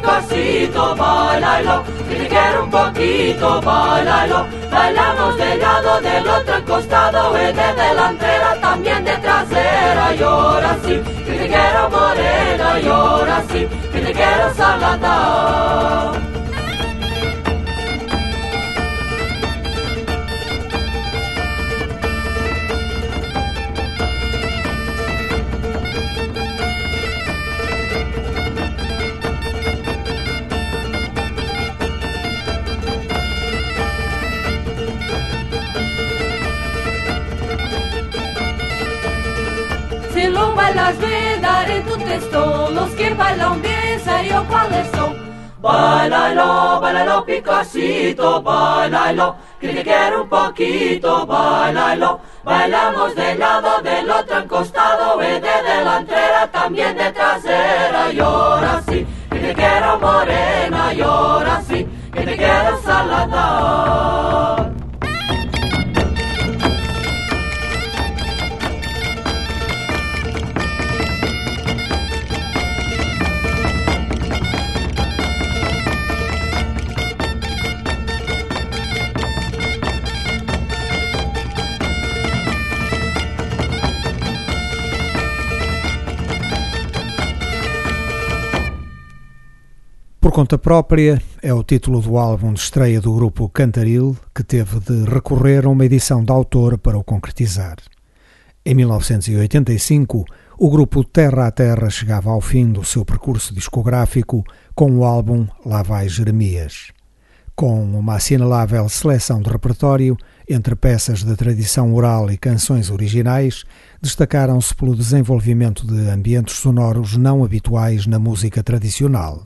pasito, bailalo, que un poquito, bailalo. Bailamos del lado del otro costado y de delantera, también de trasera. Y ahora sí, que morena, y ahora sí, que salada. yo cuáles son. Bailalo, bailalo, picosito, bailalo, que te quiero un poquito, bailalo. Bailamos del lado, del otro, en costado, y de delantera, también de trasera. Y ahora sí, que te quiero morena, y ahora sí, que te quiero salada. Por conta própria é o título do álbum de estreia do grupo Cantaril, que teve de recorrer a uma edição de autor para o concretizar. Em 1985, o grupo Terra a Terra chegava ao fim do seu percurso discográfico com o álbum Lá Vai Jeremias. Com uma assinalável seleção de repertório, entre peças da tradição oral e canções originais, destacaram-se pelo desenvolvimento de ambientes sonoros não habituais na música tradicional.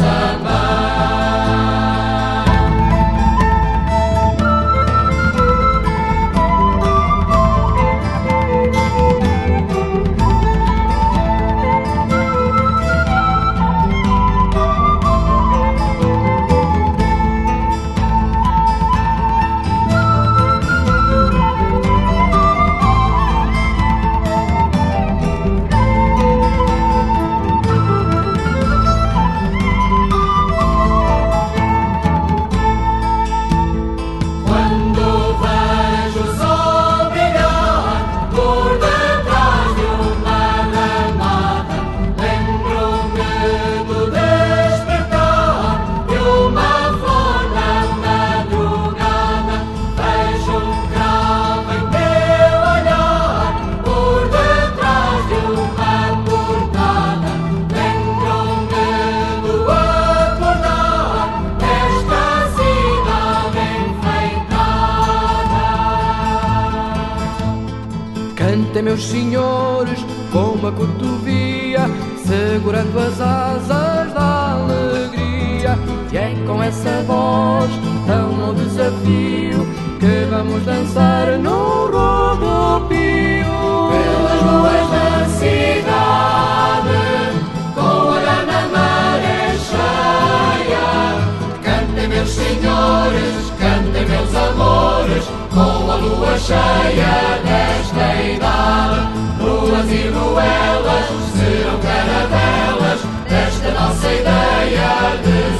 numa cotovia, segurando as asas da alegria. E é com essa voz tão no desafio que vamos dançar no rodopio. Pelas ruas da cidade, com a grana maré cheia, cantem meus senhores, cantem meus amores, com a lua cheia nesta idade ruelas serão caravelas desta nossa ideia de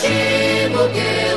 și bughet.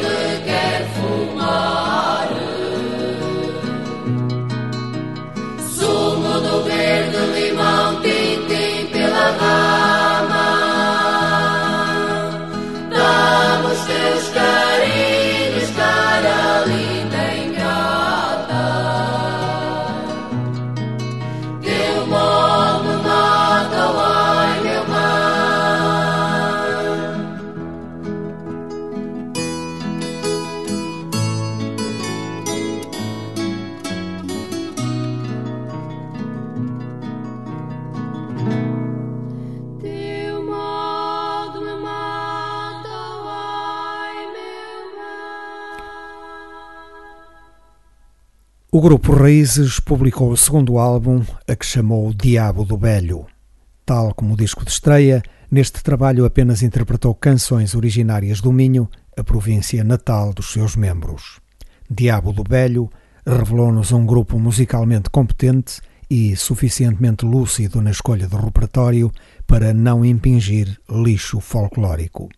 O grupo Raízes publicou o segundo álbum, a que chamou Diabo do Velho. Tal como o disco de estreia, neste trabalho apenas interpretou canções originárias do Minho, a província natal dos seus membros. Diabo do Velho revelou-nos um grupo musicalmente competente e suficientemente lúcido na escolha do repertório para não impingir lixo folclórico.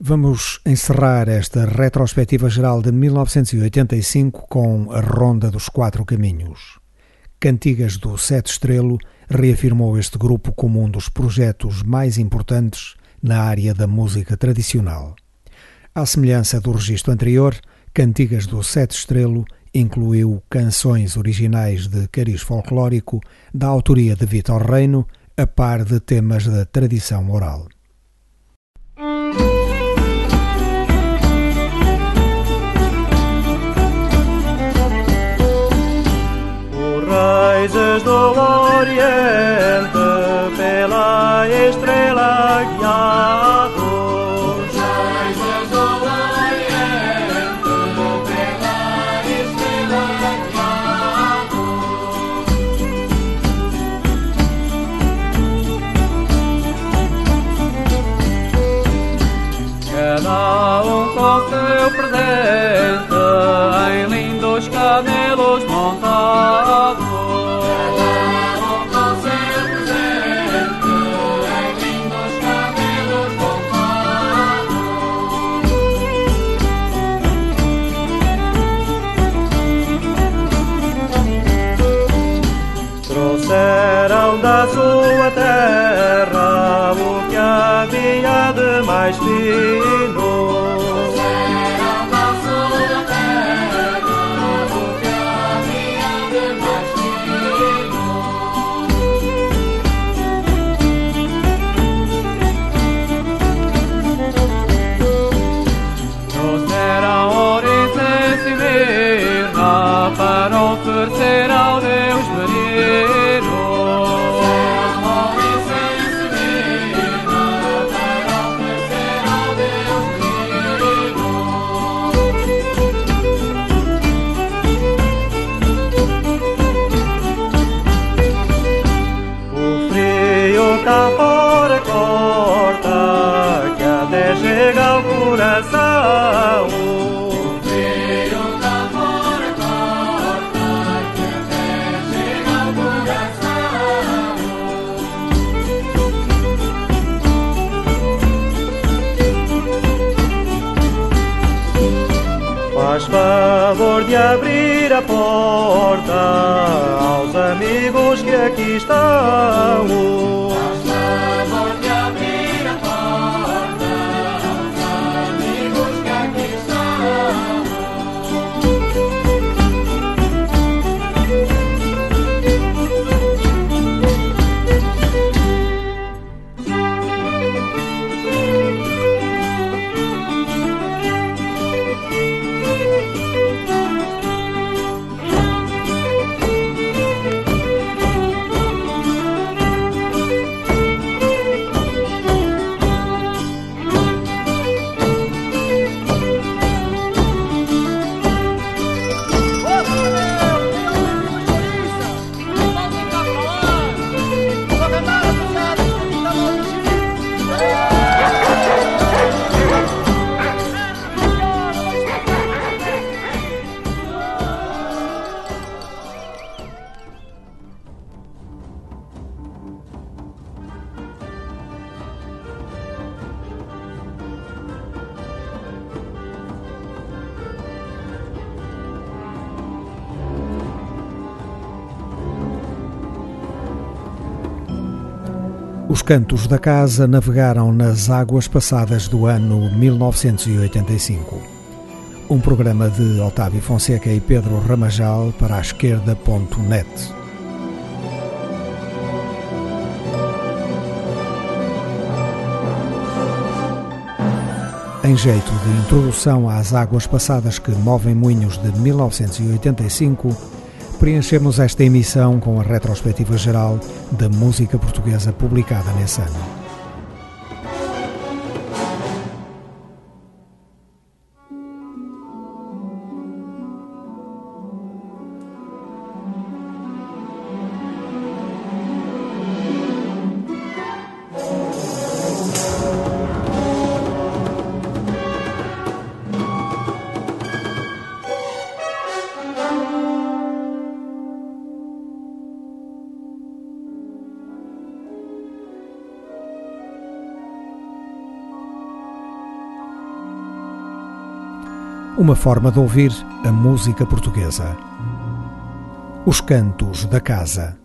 Vamos encerrar esta retrospectiva geral de 1985 com a Ronda dos Quatro Caminhos. Cantigas do Sete Estrelo reafirmou este grupo como um dos projetos mais importantes na área da música tradicional. À semelhança do registro anterior, Cantigas do Sete Estrelo incluiu canções originais de cariz folclórico da autoria de Vitor Reino, a par de temas da tradição oral. Raízes do Oriente pela estrela guiado. Cantos da casa navegaram nas águas passadas do ano 1985. Um programa de Otávio Fonseca e Pedro Ramajal para a esquerda.net. Em jeito de introdução às águas passadas que movem moinhos de 1985, preenchemos esta emissão com a retrospectiva geral da música portuguesa publicada nesse ano. Uma forma de ouvir a música portuguesa. Os Cantos da Casa.